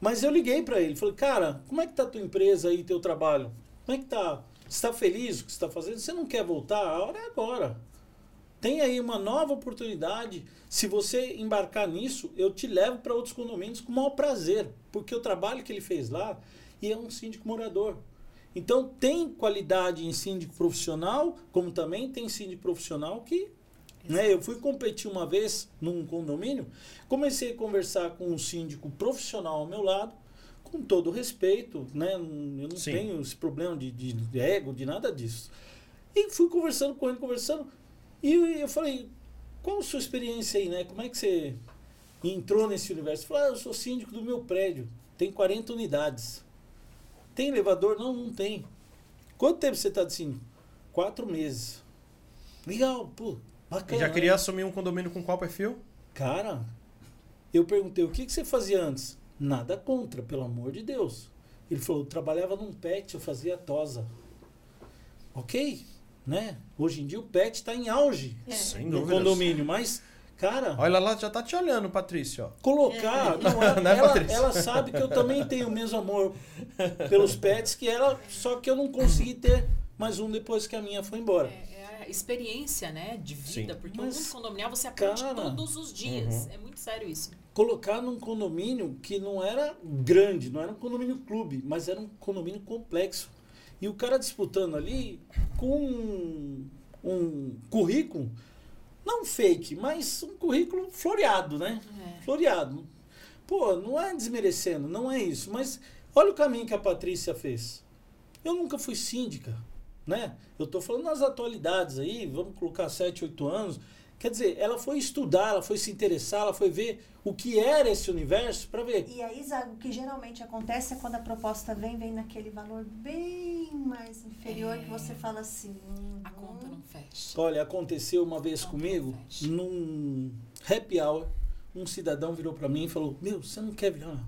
Mas eu liguei para ele, falei, cara, como é que tá tua empresa aí, teu trabalho? Como é que tá? Você está feliz o que está fazendo? Você não quer voltar? A hora é agora. Tem aí uma nova oportunidade. Se você embarcar nisso, eu te levo para outros condomínios com o maior prazer, porque o trabalho que ele fez lá e é um síndico morador. Então tem qualidade em síndico profissional, como também tem síndico profissional que né, eu fui competir uma vez num condomínio, comecei a conversar com um síndico profissional ao meu lado, com todo respeito, né? Eu não Sim. tenho esse problema de, de ego, de nada disso. E fui conversando com ele, conversando, e eu falei, qual a sua experiência aí, né? Como é que você entrou nesse universo? Ele falou, ah, eu sou síndico do meu prédio, tem 40 unidades. Tem elevador? Não, não tem. Quanto tempo você está de síndico? Quatro meses. Legal, pô, E bacana. já né? queria assumir um condomínio com qual perfil? Cara, eu perguntei, o que, que você fazia antes? Nada contra, pelo amor de Deus. Ele falou, eu trabalhava num pet, eu fazia tosa. Ok, né? Hoje em dia o pet está em auge É. Sem no dúvidas. condomínio, mas, cara, Olha lá, já tá te olhando, Patrícia. ó. colocar. Não, ela, Né, ela- Patrícia? ela sabe que eu também tenho o mesmo amor pelos pets que ela, só que eu não consegui ter mais um depois que a minha foi embora. É, é experiência, né, de vida, Sim. porque Mas, o mundo condominial você aprende cara, todos os dias. Uhum. É muito sério isso. colocar num condomínio que não era grande, não era um condomínio clube, mas era um condomínio complexo. E o cara disputando ali com um, um currículo, não fake, mas um currículo floreado, né? É. Floreado. Pô, não é desmerecendo, não é isso. Mas olha o caminho que a Patrícia fez. Eu nunca fui síndica, né? Eu tô falando nas atualidades aí, vamos colocar 7, 8 anos. Quer dizer, ela foi estudar, ela foi se interessar, ela foi ver o que era esse universo para ver. E aí, Zago, o que geralmente acontece é quando a proposta vem, vem naquele valor bem mais inferior É. que você fala assim. hum, A conta não fecha. Olha, aconteceu uma vez comigo, num happy hour, um cidadão virou para mim e falou: Meu, você não quer virar?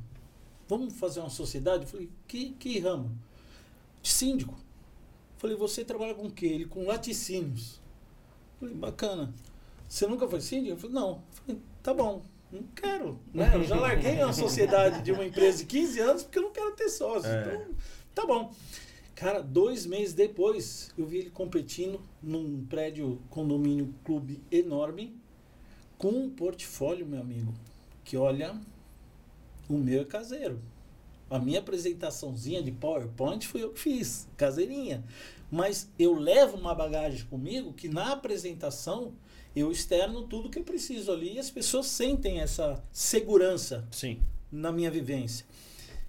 Vamos fazer uma sociedade? Eu falei: Que, que ramo? De síndico. Falei: Você trabalha com o quê? Ele com laticínios. Falei: Bacana. Você nunca foi síndico? Eu falei: Não. Falei: Tá bom. Não quero. Né? Eu já larguei uma sociedade de uma empresa de 15 anos porque eu não quero ter sócio. É. Então, tá bom. Cara, dois meses depois, eu vi ele competindo num prédio condomínio clube enorme, com um portfólio, meu amigo, que olha, o meu é caseiro. A minha apresentaçãozinha de PowerPoint foi eu que fiz, caseirinha. Mas eu levo uma bagagem comigo que na apresentação eu externo tudo que eu preciso ali e as pessoas sentem essa segurança Sim. na minha vivência.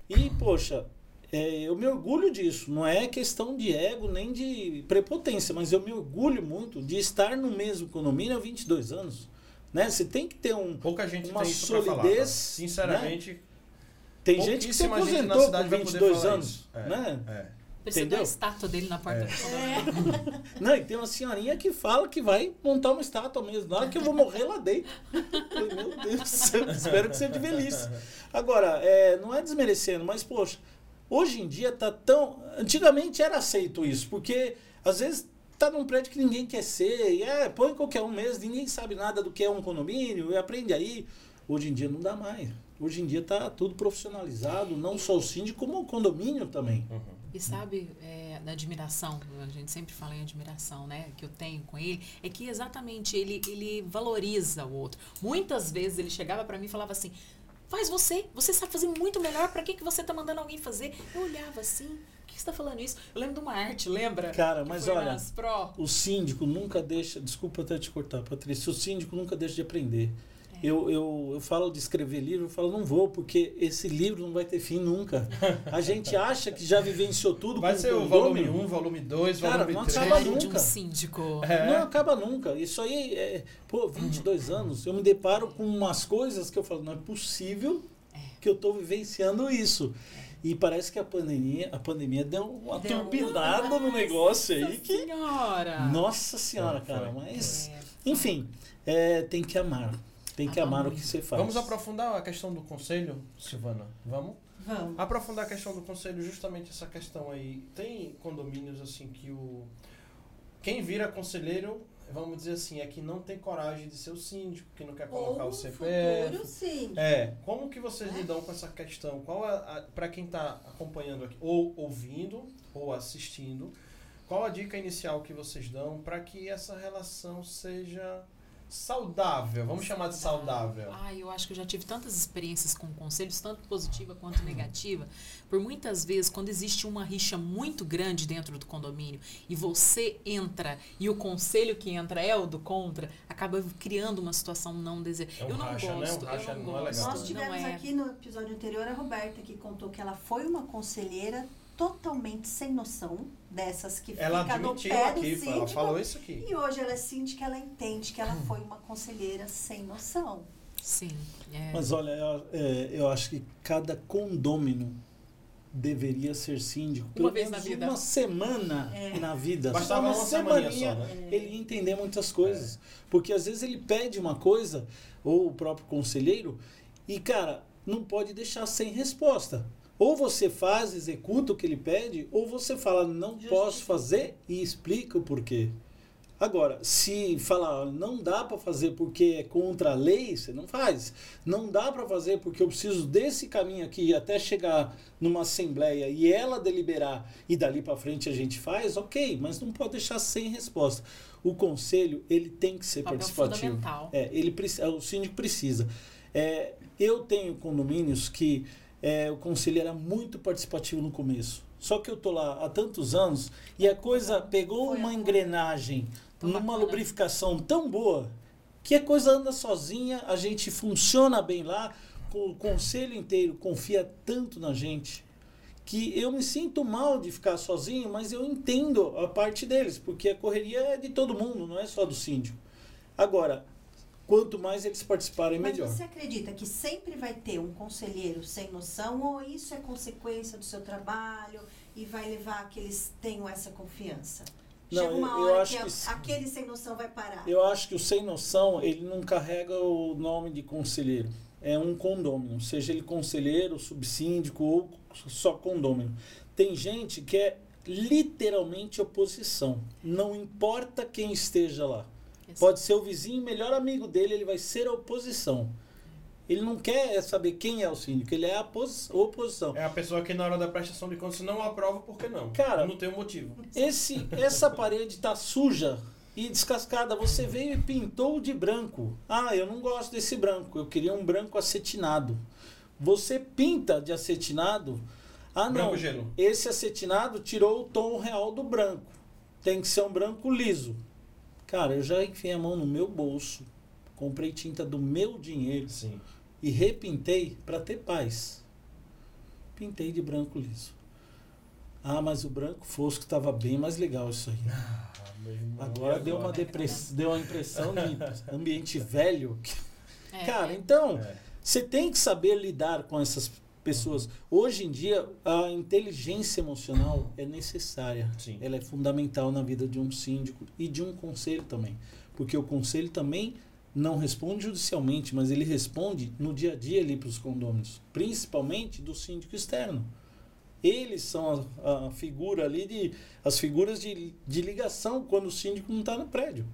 E, poxa, é, eu me orgulho disso. Não é questão de ego nem de prepotência, mas eu me orgulho muito de estar no mesmo condomínio há 22 anos. Né? Você tem que ter um. Pouca gente Uma tem pra falar. solidez, tá? Sinceramente, Tem gente que se aposentou cidade com vai poder 22 falar anos. É, Né? é. Precisa Entendeu? da estátua dele na porta É. do condomínio. Não, e tem uma senhorinha que fala que vai montar uma estátua mesmo. Na hora que eu vou morrer lá dentro. Falei, meu Deus do céu, espero que seja de velhice. Agora, é, não é desmerecendo, mas, poxa, hoje em dia tá tão. Antigamente era aceito isso, porque às vezes tá num prédio que ninguém quer ser, e é, põe qualquer um mesmo, ninguém sabe nada do que é um condomínio, e aprende aí. Hoje em dia não dá mais. Hoje em dia está tudo profissionalizado, não só o síndico, como o condomínio também. Uhum. E sabe, é, da admiração, a gente sempre fala em admiração, né, que eu tenho com ele, é que exatamente ele, ele valoriza o outro. Muitas vezes ele chegava para mim e falava assim: faz você, você sabe fazer muito melhor, para que, que você tá mandando alguém fazer? Eu olhava assim, por que você tá falando isso? Eu lembro de uma arte, lembra? Cara, Que mas olha, o síndico nunca deixa. Desculpa até te cortar, Patrícia. O síndico nunca deixa de aprender. Eu, eu, eu falo de escrever livro, eu falo, não vou, porque esse livro não vai ter fim nunca. A gente acha que já vivenciou tudo Vai com ser o volume 1, volume 2, Cara, volume não 3. acaba de um nunca. síndico. É. Não acaba nunca. Isso aí é. Pô, 22 anos, eu me deparo com umas coisas que eu falo, não é possível É. que eu estou vivenciando isso. E parece que a pandemia, a pandemia deu uma Deu. turbinada no negócio aí Nossa que. senhora! Nossa senhora, cara. Mas. É, Enfim, é, tem que amar. Tem que Amar o que você faz. Vamos aprofundar a questão do conselho, Silvana? Vamos? Vamos. Aprofundar a questão do conselho, justamente essa questão aí. Tem condomínios assim que o. Quem vira conselheiro, vamos dizer assim, é que não tem coragem de ser o síndico, que não quer colocar Ou o CPF. futuro, sim. É, como que vocês Né? lidam com essa questão? Qual é, para quem está acompanhando aqui, ou ouvindo, ou assistindo, qual a dica inicial que vocês dão para que essa relação seja saudável? Vamos chamar de saudável. Ah, eu acho que eu já tive tantas experiências com conselhos, tanto positiva quanto negativa. Por muitas vezes, quando existe uma rixa muito grande dentro do condomínio e você entra e o conselho que entra é o do contra, acaba criando uma situação não desejada. É um eu não racha, né? Um gosto, racha eu não não é gosto. legal. Nós tivemos não é. aqui no episódio anterior a Roberta que contou que ela foi uma conselheira totalmente sem noção, dessas que Ela fica no pé do aqui, síndico. ela falou isso aqui. E hoje ela é síndica, ela entende que ela foi uma conselheira sem noção. Sim. é. Mas olha, eu, é, eu acho que cada condômino deveria ser síndico. Pelo Uma vez menos na vida. Uma semana É. na vida. Bastava Só uma semaninha semaninha, só, né? Ele ia entender muitas coisas. Porque às vezes ele pede uma coisa, ou o próprio conselheiro, e cara, não pode deixar sem resposta. Ou você faz, executa o que ele pede, ou você fala, não Justifica. posso fazer e explica o porquê. Agora, se falar, "Olha, não dá para fazer porque é contra a lei, você não faz. Não dá para fazer porque eu preciso desse caminho aqui até chegar numa assembleia e ela deliberar e dali para frente a gente faz, ok, mas não pode deixar sem resposta. O conselho, ele tem que ser Papel participativo. É, ele, preci- o síndico precisa. É, eu tenho condomínios que é, o conselho era muito participativo no começo. Só que eu tô lá há tantos anos e a coisa pegou Foi uma engrenagem numa bacana. lubrificação tão boa que a coisa anda sozinha, a gente funciona bem lá, o conselho inteiro confia tanto na gente que eu me sinto mal de ficar sozinho, mas eu entendo a parte deles, porque a correria é de todo mundo, não é só do síndico. Agora, quanto mais eles participarem, Mas melhor. você acredita que sempre vai ter um conselheiro sem noção ou isso é consequência do seu trabalho e vai levar que eles tenham essa confiança? Não, Chega uma eu- eu hora acho que, a- que aquele sem noção vai parar. Eu acho que o sem noção, ele não carrega o nome de conselheiro. É um condômino, seja ele conselheiro, subsíndico ou só condômino. Tem gente que é literalmente oposição. Não importa quem esteja lá. Pode ser o vizinho, melhor amigo dele, ele vai ser a oposição. Ele não quer saber quem é o síndico, ele é a posi- oposição. É a pessoa que na hora da prestação de contas não aprova porque não. Cara, não tem um motivo. Esse, essa parede está suja e descascada. Você veio e pintou de branco. Ah, eu não gosto desse branco. Eu queria um branco acetinado. Você pinta de acetinado. Ah, não. Branco gelo. Esse acetinado tirou o tom real do branco. Tem que ser um branco liso. Cara, eu já enfiei a mão no meu bolso, comprei tinta do meu dinheiro Sim. e repintei para ter paz. Pintei de branco liso. Ah, mas o branco fosco estava bem mais legal isso aí. Ah, irmão, Agora e deu uma, depress... deu uma impressão de ambiente velho. É, Cara, é. então, É. você tem que saber lidar com essas pessoas. Hoje em dia, a inteligência emocional é necessária. Sim. Ela é fundamental na vida de um síndico e de um conselho também. Porque o conselho também não responde judicialmente, mas ele responde no dia a dia ali para os condôminos, principalmente do síndico externo. Eles são a, a figura ali de as figuras de, de ligação quando o síndico não está no prédio.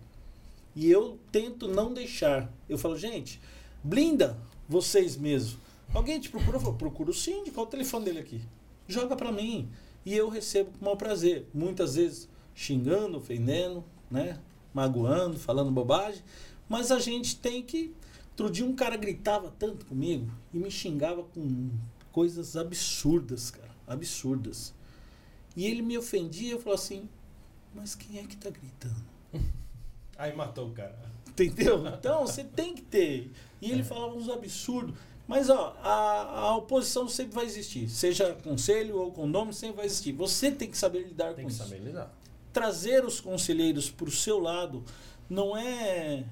E eu tento não deixar. Eu falo, gente, blinda, vocês mesmos. Alguém te procura, fala, procura o síndico, olha o telefone dele aqui. Joga para mim. E eu recebo com o maior prazer. Muitas vezes xingando, ofendendo, né? magoando, falando bobagem. Mas a gente tem que. Outro dia um cara gritava tanto comigo e me xingava com coisas absurdas, cara. Absurdas. E ele me ofendia e eu falava assim, mas quem é que tá gritando? Aí matou o cara. Entendeu? Então você tem que ter. E ele falava uns absurdos. Mas ó, a, a oposição sempre vai existir. Seja conselho ou condomínio, sempre vai existir. Você tem que saber lidar tem com que isso. Saber lidar. Trazer os conselheiros para o seu lado não é,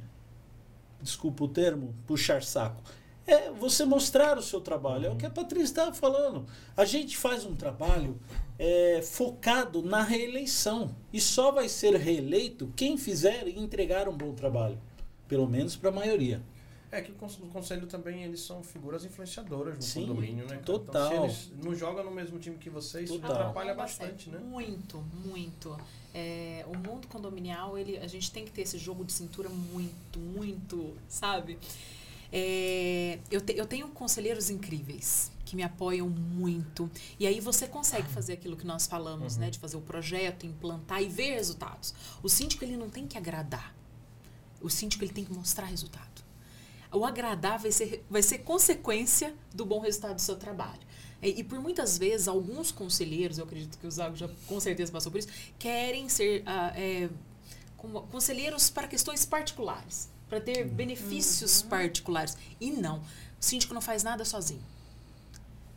desculpa o termo, puxar saco. É você mostrar o seu trabalho. Uhum. É o que a Patrícia estava falando. A gente faz um trabalho é, focado na reeleição. E só vai ser reeleito quem fizer e entregar um bom trabalho. Pelo menos para a maioria. É que o conselho também, eles são figuras influenciadoras no Sim, condomínio, né? Total. Então, se eles não jogam no mesmo time que vocês, isso atrapalha bastante, né? Muito, muito. É, o mundo condominial, ele, a gente tem que ter esse jogo de cintura muito, muito, sabe? É, eu, te, eu tenho conselheiros incríveis que me apoiam muito. E aí você consegue fazer aquilo que nós falamos, uhum. né? De fazer o projeto, implantar e ver resultados. O síndico, ele não tem que agradar. O síndico, ele tem que mostrar resultado o agradar vai ser, vai ser consequência do bom resultado do seu trabalho. E, e por muitas vezes, alguns conselheiros, eu acredito que o Zago já com certeza passou por isso, querem ser uh, é, como, conselheiros para questões particulares, para ter uhum. benefícios uhum. particulares. E não, o síndico não faz nada sozinho.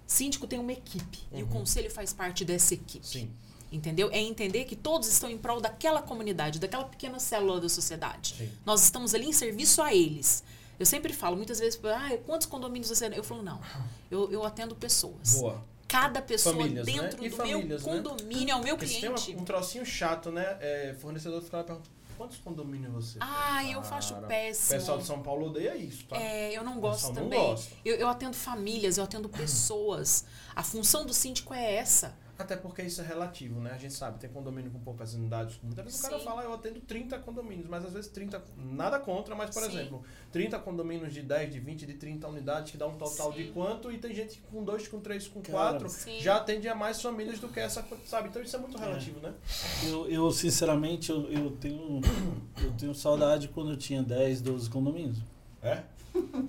O síndico tem uma equipe uhum. e o uhum. conselho faz parte dessa equipe. Sim. Entendeu? É entender que todos estão em prol daquela comunidade, daquela pequena célula da sociedade. Sim. Nós estamos ali em serviço a eles. Eu sempre falo, muitas vezes, ah, quantos condomínios você. Eu falo, não, eu, eu atendo pessoas. Boa. Cada pessoa famílias, dentro né? do famílias, meu condomínio né? é o meu cliente. Tem um trocinho chato, né? É, fornecedor fica lá perguntando. Quantos condomínios você Ah, eu faço péssimo. O pessoal de São Paulo odeia isso, tá? É, eu não gosto também. Não. Eu, eu atendo famílias, eu atendo pessoas. A função do síndico é essa. Até porque isso é relativo, né? A gente sabe, tem condomínio com poucas unidades. Muitas vezes o cara fala, eu atendo 30 condomínios, mas às vezes 30, nada contra, mas por Sim. exemplo, 30 condomínios de 10, de 20, de 30 unidades, que dá um total Sim. de quanto, e tem gente com 2, com 3, com 4, já atende a mais famílias do que essa, sabe? Então isso é muito relativo, é. né? Eu, eu sinceramente, eu, eu, tenho, eu tenho saudade quando eu tinha 10, 12 condomínios. É?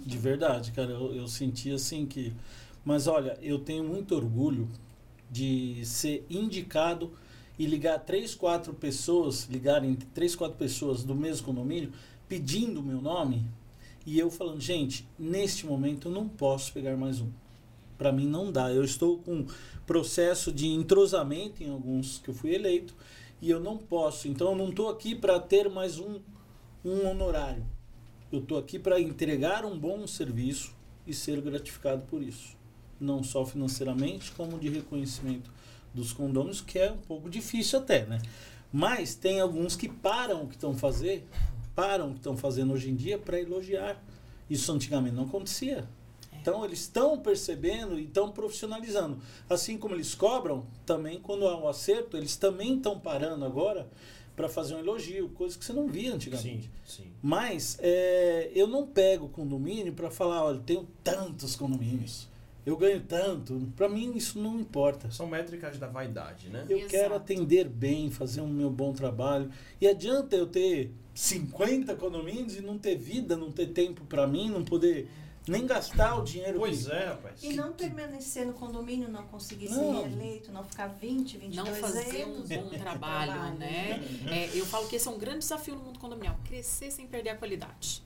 De verdade, cara. Eu, eu senti assim que. Mas olha, eu tenho muito orgulho de ser indicado e ligar três, quatro pessoas, ligarem três, quatro pessoas do mesmo condomínio pedindo o meu nome e eu falando, gente, neste momento eu não posso pegar mais um. Para mim não dá. Eu estou com processo de entrosamento em alguns que eu fui eleito e eu não posso. Então eu não estou aqui para ter mais um, um honorário. Eu estou aqui para entregar um bom serviço e ser gratificado por isso não só financeiramente, como de reconhecimento dos condôminos, que é um pouco difícil até, né? Mas tem alguns que param o que estão fazendo, param o que estão fazendo hoje em dia para elogiar. Isso antigamente não acontecia. É. Então eles estão percebendo e estão profissionalizando. Assim como eles cobram, também quando há um acerto, eles também estão parando agora para fazer um elogio, coisa que você não via antigamente. Sim, sim. Mas é, eu não pego condomínio para falar, olha, tenho tantos condomínios eu ganho tanto. Para mim isso não importa. São métricas da vaidade, né? Eu Exato. quero atender bem, fazer um meu bom trabalho. E adianta eu ter 50 condomínios e não ter vida, não ter tempo para mim, não poder nem gastar o dinheiro. Pois que... é, rapaz. E não permanecer no condomínio, não conseguir ser reeleito, não ficar 20, 22 Não fazer anos, um bom trabalho, trabalho, né? É, eu falo que esse é um grande desafio no mundo condominial. Crescer sem perder a qualidade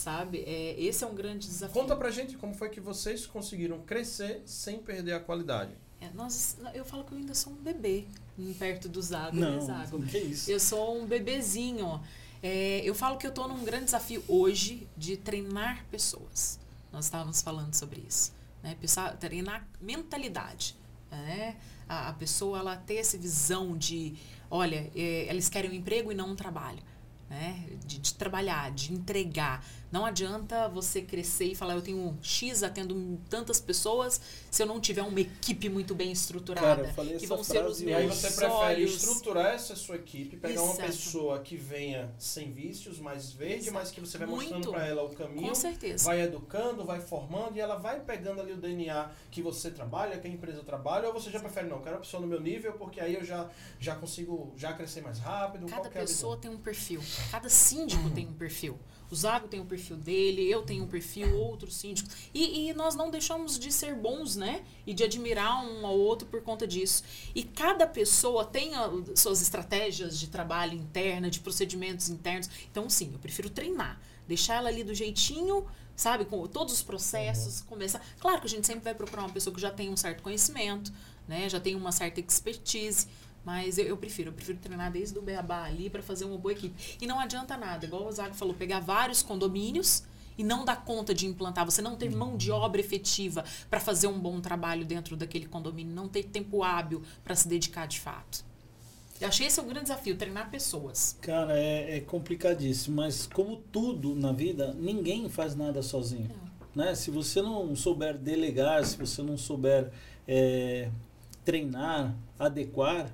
sabe? É, esse é um grande desafio. Conta pra gente como foi que vocês conseguiram crescer sem perder a qualidade. É, nós, eu falo que eu ainda sou um bebê perto do Zago. Não, né, Zago? que isso? Eu sou um bebezinho. É, eu falo que eu estou num grande desafio hoje de treinar pessoas. Nós estávamos falando sobre isso. Né? Pensar, treinar mentalidade. Né? A, a pessoa ela ter essa visão de, olha, é, eles querem um emprego e não um trabalho né? De, de, trabalhar, de entregar. Não adianta você crescer e falar, eu tenho X atendo tantas pessoas, se eu não tiver uma equipe muito bem estruturada. Cara, que vão ser os E aí você prefere estruturar essa sua equipe, pegar Exato. uma pessoa que venha sem vícios, mais verde, Exato. mas que você vai muito. mostrando para ela o caminho. Com certeza. Vai educando, vai formando e ela vai pegando ali o DNA que você trabalha, que a empresa trabalha, ou você já prefere, não, quero a pessoa no meu nível, porque aí eu já, já consigo já crescer mais rápido. Cada pessoa tem um perfil. Cada síndico tem um perfil. O Zago tem um perfil dele, eu tenho um perfil, outros síndicos. E, e, nós não deixamos de ser bons, né? E de admirar um ao outro por conta disso. E cada pessoa tem a, suas estratégias de trabalho interna, de procedimentos internos. Então, sim, eu prefiro treinar. Deixar ela ali do jeitinho, sabe? Com todos os processos, uhum. começar. Claro que a gente sempre vai procurar uma pessoa que já tem um certo conhecimento, né? Já tem uma certa expertise mas eu, eu, prefiro, eu prefiro treinar desde o beabá ali para fazer uma boa equipe. E não adianta nada, igual o Zago falou, pegar vários condomínios e não dar conta de implantar. Você não ter mão de obra efetiva para fazer um bom trabalho dentro daquele condomínio, não ter tempo hábil para se dedicar de fato. Eu achei esse é o grande desafio, treinar pessoas. Cara, é, é complicadíssimo, mas como tudo na vida, ninguém faz nada sozinho. Né? Se você não souber delegar, se você não souber é, treinar, adequar,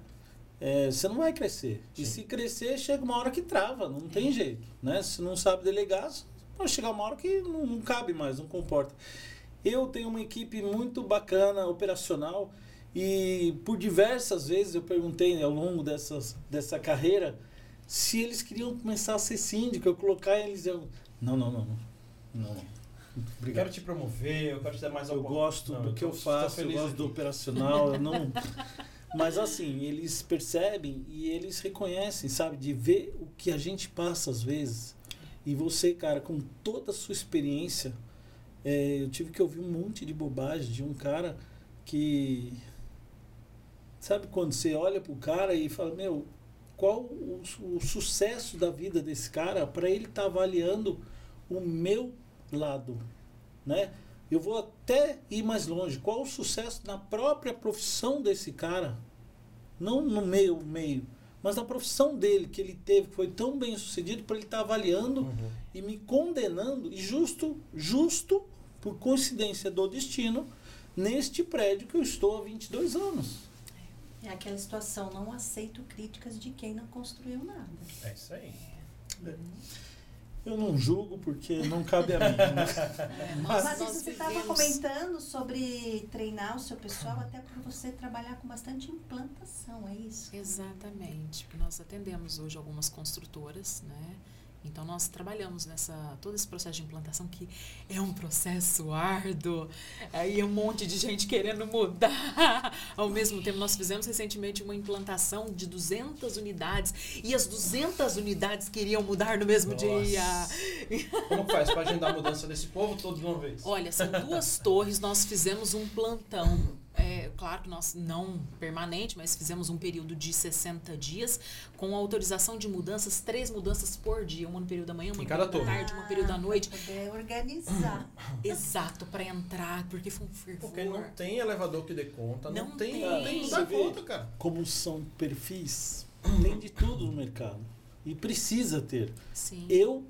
é, você não vai crescer. Sim. E se crescer, chega uma hora que trava, não tem jeito. Né? Se não sabe delegar, pode chegar uma hora que não, não cabe mais, não comporta. Eu tenho uma equipe muito bacana, operacional, e por diversas vezes eu perguntei ao longo dessas, dessa carreira se eles queriam começar a ser síndico, eu colocar eles. Eu, não, não, não. não. não. Obrigado. Quero te promover, eu quero te dar mais Eu gosto não, do que eu faço, eu gosto aqui. do operacional, eu não. Mas assim, eles percebem e eles reconhecem, sabe, de ver o que a gente passa às vezes. E você, cara, com toda a sua experiência, é, eu tive que ouvir um monte de bobagem de um cara que. Sabe quando você olha pro cara e fala, meu, qual o, o sucesso da vida desse cara para ele estar tá avaliando o meu lado, né? Eu vou até ir mais longe. Qual o sucesso na própria profissão desse cara? Não no meio, meio, mas na profissão dele, que ele teve, que foi tão bem sucedido, para ele estar tá avaliando uhum. e me condenando, e justo, justo, por coincidência do destino, neste prédio que eu estou há 22 anos. É aquela situação, não aceito críticas de quem não construiu nada. É isso aí. É. Eu não julgo porque não cabe a mim. Né? Mas, Mas você estava comentando sobre treinar o seu pessoal até por você trabalhar com bastante implantação, é isso? Exatamente, nós atendemos hoje algumas construtoras, né? Então nós trabalhamos nessa todo esse processo de implantação que é um processo árduo, aí um monte de gente querendo mudar. Ao mesmo tempo nós fizemos recentemente uma implantação de 200 unidades e as 200 unidades queriam mudar no mesmo Nossa. dia. Como faz para agendar a mudança desse povo todo de uma vez? Olha, são duas torres, nós fizemos um plantão é, claro que nós não permanente, mas fizemos um período de 60 dias com autorização de mudanças, três mudanças por dia, uma no período da manhã, uma no período da tarde, uma no período da noite. Ah, poder organizar. Exato, para entrar, porque foi um fervor. Porque não tem elevador que dê conta, não, não tem, tem, não tem, não dá conta, cara. Como são perfis, tem de tudo no mercado. E precisa ter. Sim. Eu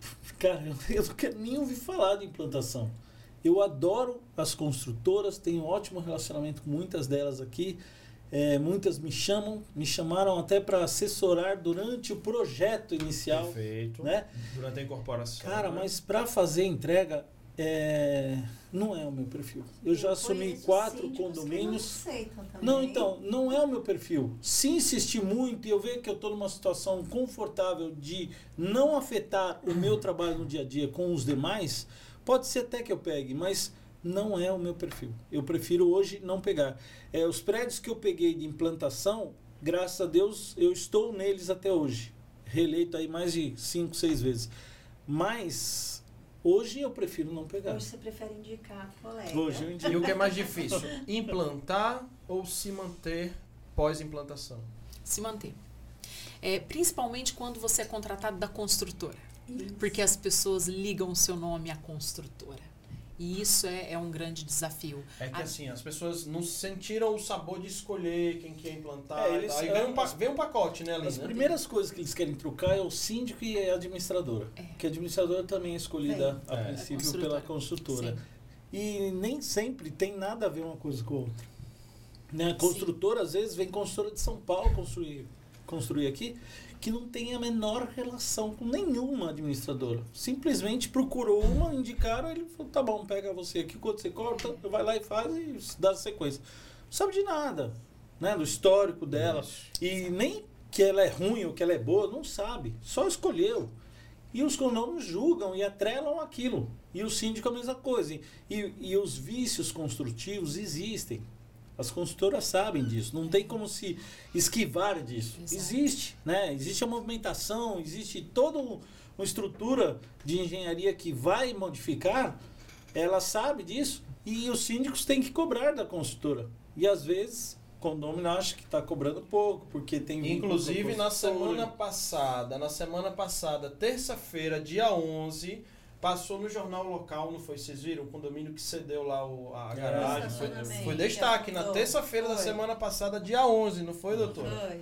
Cara, eu não quero nem ouvir falar de implantação. Eu adoro as construtoras, tenho um ótimo relacionamento com muitas delas aqui. É, muitas me chamam, me chamaram até para assessorar durante o projeto inicial. Perfeito. Né? Durante a incorporação. Cara, né? mas para fazer entrega, é, não é o meu perfil. Eu já assumi quatro condomínios. Não, não, então, não é o meu perfil. Se insistir muito e eu ver que eu estou numa situação confortável de não afetar o meu trabalho no dia a dia com os demais, Pode ser até que eu pegue, mas não é o meu perfil. Eu prefiro hoje não pegar. É, os prédios que eu peguei de implantação, graças a Deus, eu estou neles até hoje. Reeleito aí mais de 5, 6 vezes. Mas hoje eu prefiro não pegar. Hoje você prefere indicar colega. Hoje eu indico. E o que é mais difícil? implantar ou se manter pós-implantação? Se manter. É, principalmente quando você é contratado da construtora. Porque as pessoas ligam o seu nome à construtora. E isso é, é um grande desafio. É que A- assim, as pessoas não sentiram o sabor de escolher quem quer implantar. É, e eles-. Aí vem um, pa- vem um pacote, né, ali, As primeiras coisas que eles querem trocar é o síndico e a administradora. Que a administradora também é escolhida a É. princípio A construtora. pela construtora. Sim. E nem sempre tem nada a ver uma coisa com a outra. Né? A construtora, às vezes, vem construtora de São Paulo construir, construir aqui, que não tem a menor relação com nenhuma administradora. Simplesmente procurou uma, indicaram, ele falou, tá bom, pega você aqui, quando você corta, vai lá e faz e dá sequência. Não sabe de nada, né? Do histórico dela. E nem que ela é ruim ou que ela é boa, não sabe. Só escolheu. E os condôminos julgam e atrelam aquilo. E o síndico a mesma coisa. E, e os vícios construtivos existem. As consultoras sabem disso. Não tem como se esquivar disso. Exato. Existe, né? Existe a movimentação, existe toda um- uma estrutura de engenharia que vai modificar. Ela sabe disso. E os síndicos têm que cobrar da consultora. E às vezes o condômino acha que está cobrando pouco, porque tem Inclusive, na semana passada, na semana passada, terça-feira, dia 11, passou no jornal local, não foi? Vocês viram? O condomínio que cedeu lá o- a É, garagem. Foi, foi destaque na terça-feira da semana passada, dia 11, não foi, doutor? Foi.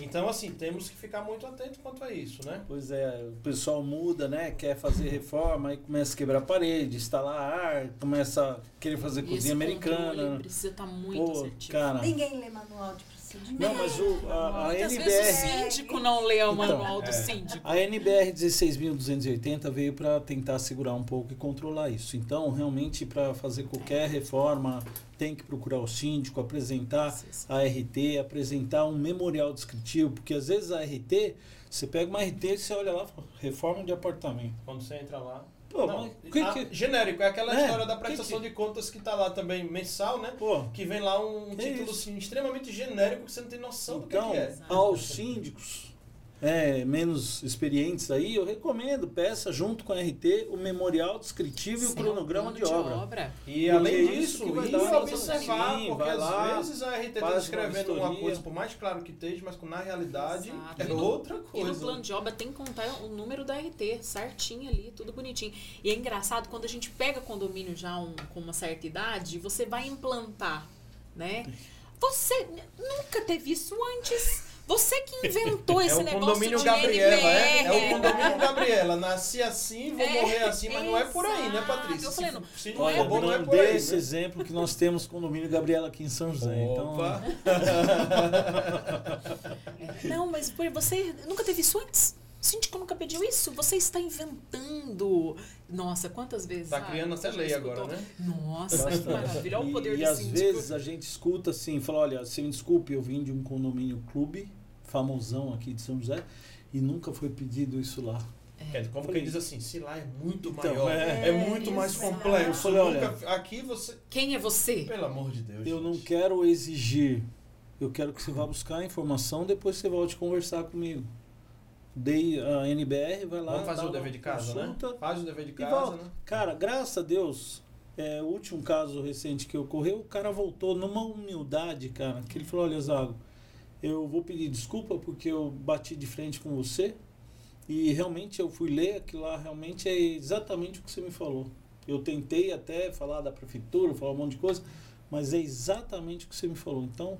Então, assim, temos que ficar muito atento quanto a isso, né? Pois é, o pessoal muda, né? Quer fazer reforma, aí começa a quebrar parede, instalar ar, começa a querer fazer E cozinha esse americana. controle precisa estar muito Pô, assertivo. cara. Ninguém lê manual de. Não, mas o, a, a NBR. vezes o síndico não lê o Então, manual do é. síndico. A NBR 16.280 veio para tentar segurar um pouco e controlar isso. Então, realmente, para fazer qualquer reforma, tem que procurar o síndico, apresentar a RT, apresentar um memorial descritivo, porque às vezes a RT, você pega uma RT e você olha lá, fala, reforma de apartamento. Quando você entra lá. Pô, Não, que a- que- Genérico, é aquela É, história da prestação que- de contas que tá lá também mensal, né? Pô, Que vem lá um título assim, extremamente genérico que você não tem noção do que Então, é. Aos síndicos é, menos experientes aí, eu recomendo, peça junto com a RT o memorial descritivo e o Sim, cronograma plano de obra. E Porque além disso, isso que vai dar observar, sim, porque vai às lá, vezes a RT está uma escrevendo uma vistoria. coisa, por mais claro que esteja, mas na realidade Exato. é E no- outra E no coisa. plano de obra tem que contar o número da RT, certinho ali, tudo bonitinho. E é engraçado quando a gente pega condomínio já um- com uma certa idade, você vai implantar, né? Você nunca teve isso antes. Você que inventou É esse o negócio condomínio de Gabriela, é? NBR. É o condomínio Gabriela. Nasci assim, vou É, morrer assim, mas não é por aí, né. Patrícia? Eu falei, Se- não- se não é bom, não é por aí. desse né? exemplo que nós temos condomínio Gabriela aqui em São José. Opa! É, Não, mas pô, você nunca teve isso antes? O síndico nunca pediu isso? Você está inventando. Nossa, quantas vezes? Tá ah, criando você até já lei escutou? agora, né? Nossa, Então, que maravilha. Olha o poder e, do e às síndico. vezes a gente escuta assim, fala, olha, você me desculpe, eu vim de um condomínio clube, famosão aqui de São José, e nunca foi pedido isso lá. É, como que ele diz assim, se lá é muito Então, maior, é. é, muito mais Exato. complexo. Eu falei, olha, Nunca- aqui você. Quem é você? Pelo amor de Deus. Eu não gente. quero exigir, eu quero que você vá buscar a informação, depois você volte conversar comigo. Dei a NBR, vai lá. Vamos fazer o dever de casa, consulta, né? Faz o dever de E casa, volta. né? Cara, graças a Deus, é, o último caso recente que ocorreu, o cara voltou numa humildade, cara, que ele falou, olha, Zago, eu vou pedir desculpa porque eu bati de frente com você e realmente eu fui ler aquilo lá, realmente é exatamente o que você me falou. Eu tentei até falar da prefeitura, falar um monte de coisa, mas é exatamente o que você me falou. Então,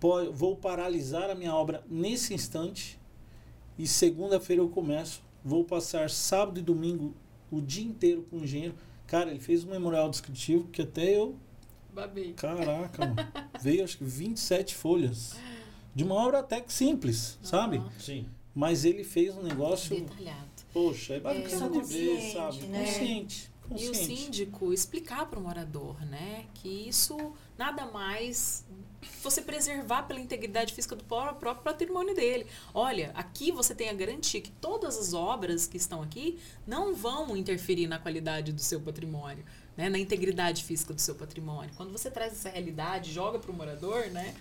po- vou paralisar a minha obra nesse instante e segunda-feira eu começo. Vou passar sábado e domingo o dia inteiro com o engenheiro. Cara, ele fez um memorial descritivo que até eu. Babei. Caraca, mano. Veio acho que 27 folhas. De uma obra até que simples, sabe? Aham. Sim. Mas ele fez um negócio. Detalhado. Poxa, é bacana Pessoa de ver, consciente, sabe? né? Consciente. E o Consciente. síndico explicar para o morador, né, que isso nada mais você preservar pela integridade física do pró- próprio patrimônio dele. Olha, aqui você tem a garantia que todas as obras que estão aqui não vão interferir na qualidade do seu patrimônio, né, na integridade física do seu patrimônio. Quando você traz essa realidade, joga para o morador, né,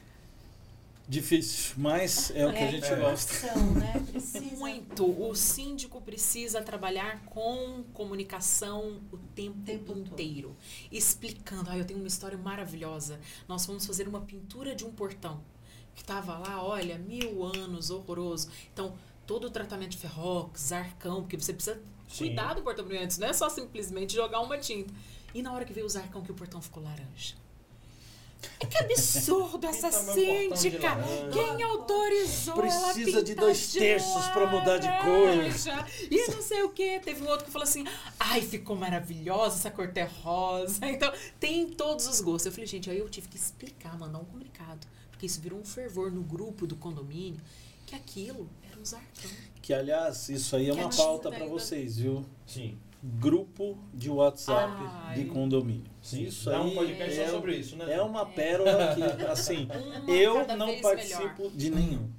Difícil, mas é o que a gente é. gosta. Né? Muito. O síndico precisa trabalhar com comunicação o tempo, Tempo todo. inteiro. Explicando. Ah, eu tenho uma história maravilhosa. Nós fomos fazer uma pintura de um portão. Que tava lá, olha, mil anos, horroroso. Então, todo o tratamento de ferrox, arcão, porque você precisa Sim. cuidar do portão brilhante, não é só simplesmente jogar uma tinta. E na hora que veio o arcão que o portão ficou laranja. É que absurdo essa de síndica! Quem autorizou ela Precisa de pintar dois de terços pra mudar de laranja? E não sei o que. Teve um outro que falou assim: ai, ficou maravilhosa, essa cor é rosa. Então, tem todos os gostos. Eu falei, gente, aí eu tive que explicar, mandar um comunicado. Porque isso virou um fervor no grupo do condomínio, que aquilo era um zarcão. Que, aliás, isso aí é Que uma pauta para vocês, viu? Sim. Grupo de WhatsApp Ai. de condomínio. Sim. Isso Dá aí um podcast é, só sobre isso, né? é uma pérola que, assim, Uma eu não participo de nenhum.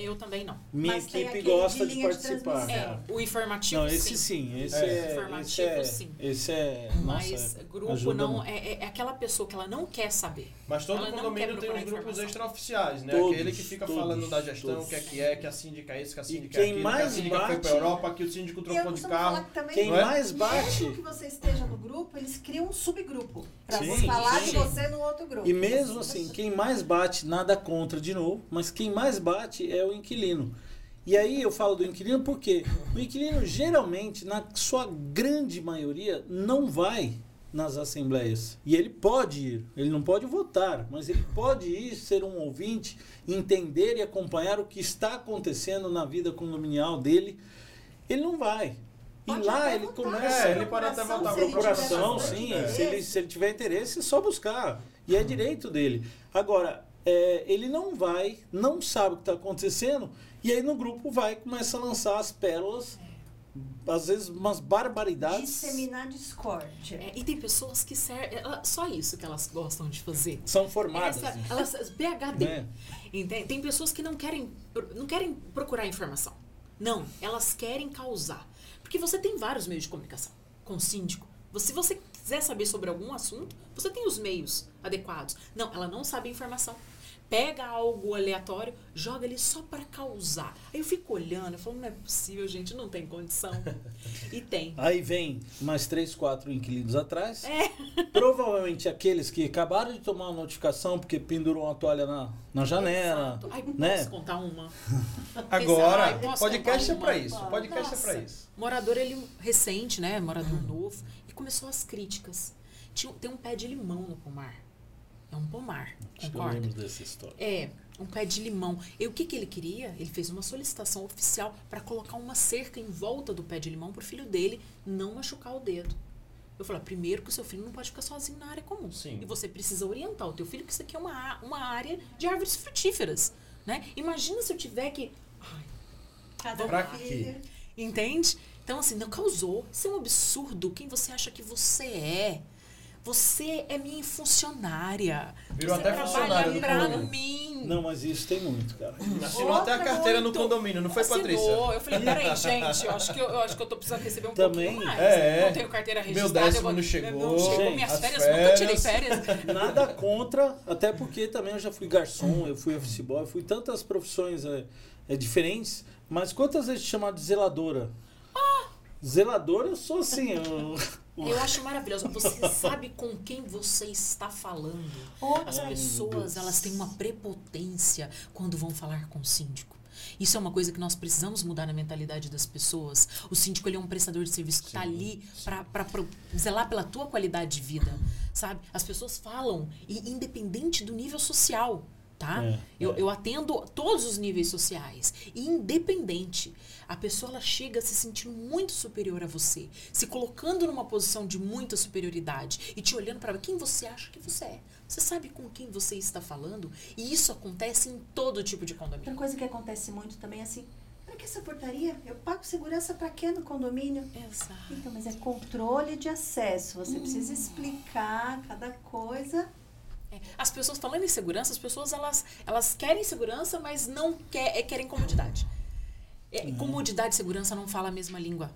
Eu também não. Minha Mas equipe gosta de de, de participar. transmissão. É, o informativo Não, esse sim. sim, esse É. é, esse Informativo, é, sim. esse é, Mas nossa, grupo ajuda não é, é- é aquela pessoa que ela não quer saber. Mas todo Ela condomínio tem uns grupos extraoficiais, né? Todos, Aquele que fica todos, falando da gestão, o que é que é, que a síndica é isso, que a síndica é quem aquilo, mais que a síndica foi bate- pra Europa, que o síndico E trocou de carro. também, Quem é? mais bate mesmo que você esteja no grupo, eles criam um subgrupo. Pra Sim, falar sim. de você no outro grupo. E mesmo assim, quem mais bate, nada contra de novo, mas quem mais bate é o inquilino. E aí eu falo do inquilino porque o inquilino geralmente, na sua grande maioria, não vai nas assembleias. E ele pode ir, ele não pode votar, mas ele pode ir ser um ouvinte, entender e acompanhar o que está acontecendo na vida condominial dele. Ele não vai. E Pode lá até ele votar, começa. É, ele pode até votar procuração, sim. interesse. Se ele, se ele tiver interesse, é só buscar. E é direito dele. Agora, é, ele não vai, não sabe o que está acontecendo, e aí no grupo vai começa a lançar as pérolas, às vezes umas barbaridades. Disseminar discórdia. É, e tem pessoas que servem. ela- Só isso que elas gostam de fazer. São formadas. Essa, elas, PHD. Né? Entende? Tem pessoas que não querem, não querem procurar informação. Não, elas querem causar. Porque você tem vários meios de comunicação com o síndico. Se você quiser saber sobre algum assunto, você tem os meios adequados. Não, ela não sabe a informação. Pega algo aleatório, joga ali só para causar. Aí eu fico olhando, eu falo, não é possível, gente, não tem condição. E tem. Aí vem mais três, quatro inquilinos atrás. É. Provavelmente aqueles que acabaram de tomar uma notificação porque pendurou uma toalha na, na janela. Exato. Ai, posso né? contar uma? Agora, Ai, posso podcast contar é pra uma? isso. Podcast é pra Nossa. isso. Morador, ele recente, né? Morador novo. Começou as críticas. Tinha, tem um pé de limão no pomar. É um pomar, Acho que eu concorda? lembro dessa história. É, um pé de limão. E o que, que ele queria? Ele fez uma solicitação oficial para colocar uma cerca em volta do pé de limão pro filho dele não machucar o dedo. Eu falei, primeiro que o seu filho não pode ficar sozinho na área comum. Sim. E você precisa orientar o teu filho que isso aqui é uma, uma área de árvores frutíferas, né? Imagina se eu tiver que... Ai, Cada Pra filho. quê? Entende? Então, assim, não causou. Isso é um absurdo. Quem você acha que você é? Você é minha funcionária. Virou você até trabalha funcionária do pra condomínio. mim. Não, mas isso tem muito, cara. Assinou até a carteira no muito. condomínio, não foi, Assinou. Patrícia? Eu falei, peraí, gente, eu acho que eu, eu acho que eu tô precisando receber um Também. pouquinho mais. É, é. Não tenho carteira Meu registrada. eu décimo vou- não chegou. Não chegou Gente, minhas as férias, nunca tirei férias. férias. Nada contra, até porque também eu já fui garçom, eu fui office boy, eu fui tantas profissões é, é, diferentes, mas quantas vezes te chamaram de zeladora? Zeladora eu sou assim, eu, Eu acho maravilhoso. Você sabe com quem você está falando. As pessoas, elas têm uma prepotência quando vão falar com o síndico. Isso é uma coisa que nós precisamos mudar na mentalidade das pessoas. O síndico ele é um prestador de serviço que está ali para zelar pela tua qualidade de vida, sabe? As pessoas falam, e independente do nível social, tá? É, eu, é. eu atendo todos os níveis sociais. E independente, a pessoa ela chega se sentindo muito superior a você, se colocando numa posição de muita superioridade e te olhando para quem você acha que você é. Você sabe com quem você está falando? E isso acontece em todo tipo de outra condomínio. coisa que acontece muito também é assim, pra que essa portaria? Eu pago segurança pra quê no condomínio? Exato. Então, mas é controle de acesso. Você Hum. precisa explicar cada coisa. É, As pessoas falando em segurança, as pessoas elas, elas querem segurança, mas não quer, é, querem comodidade. É, Comodidade e segurança não fala a mesma língua.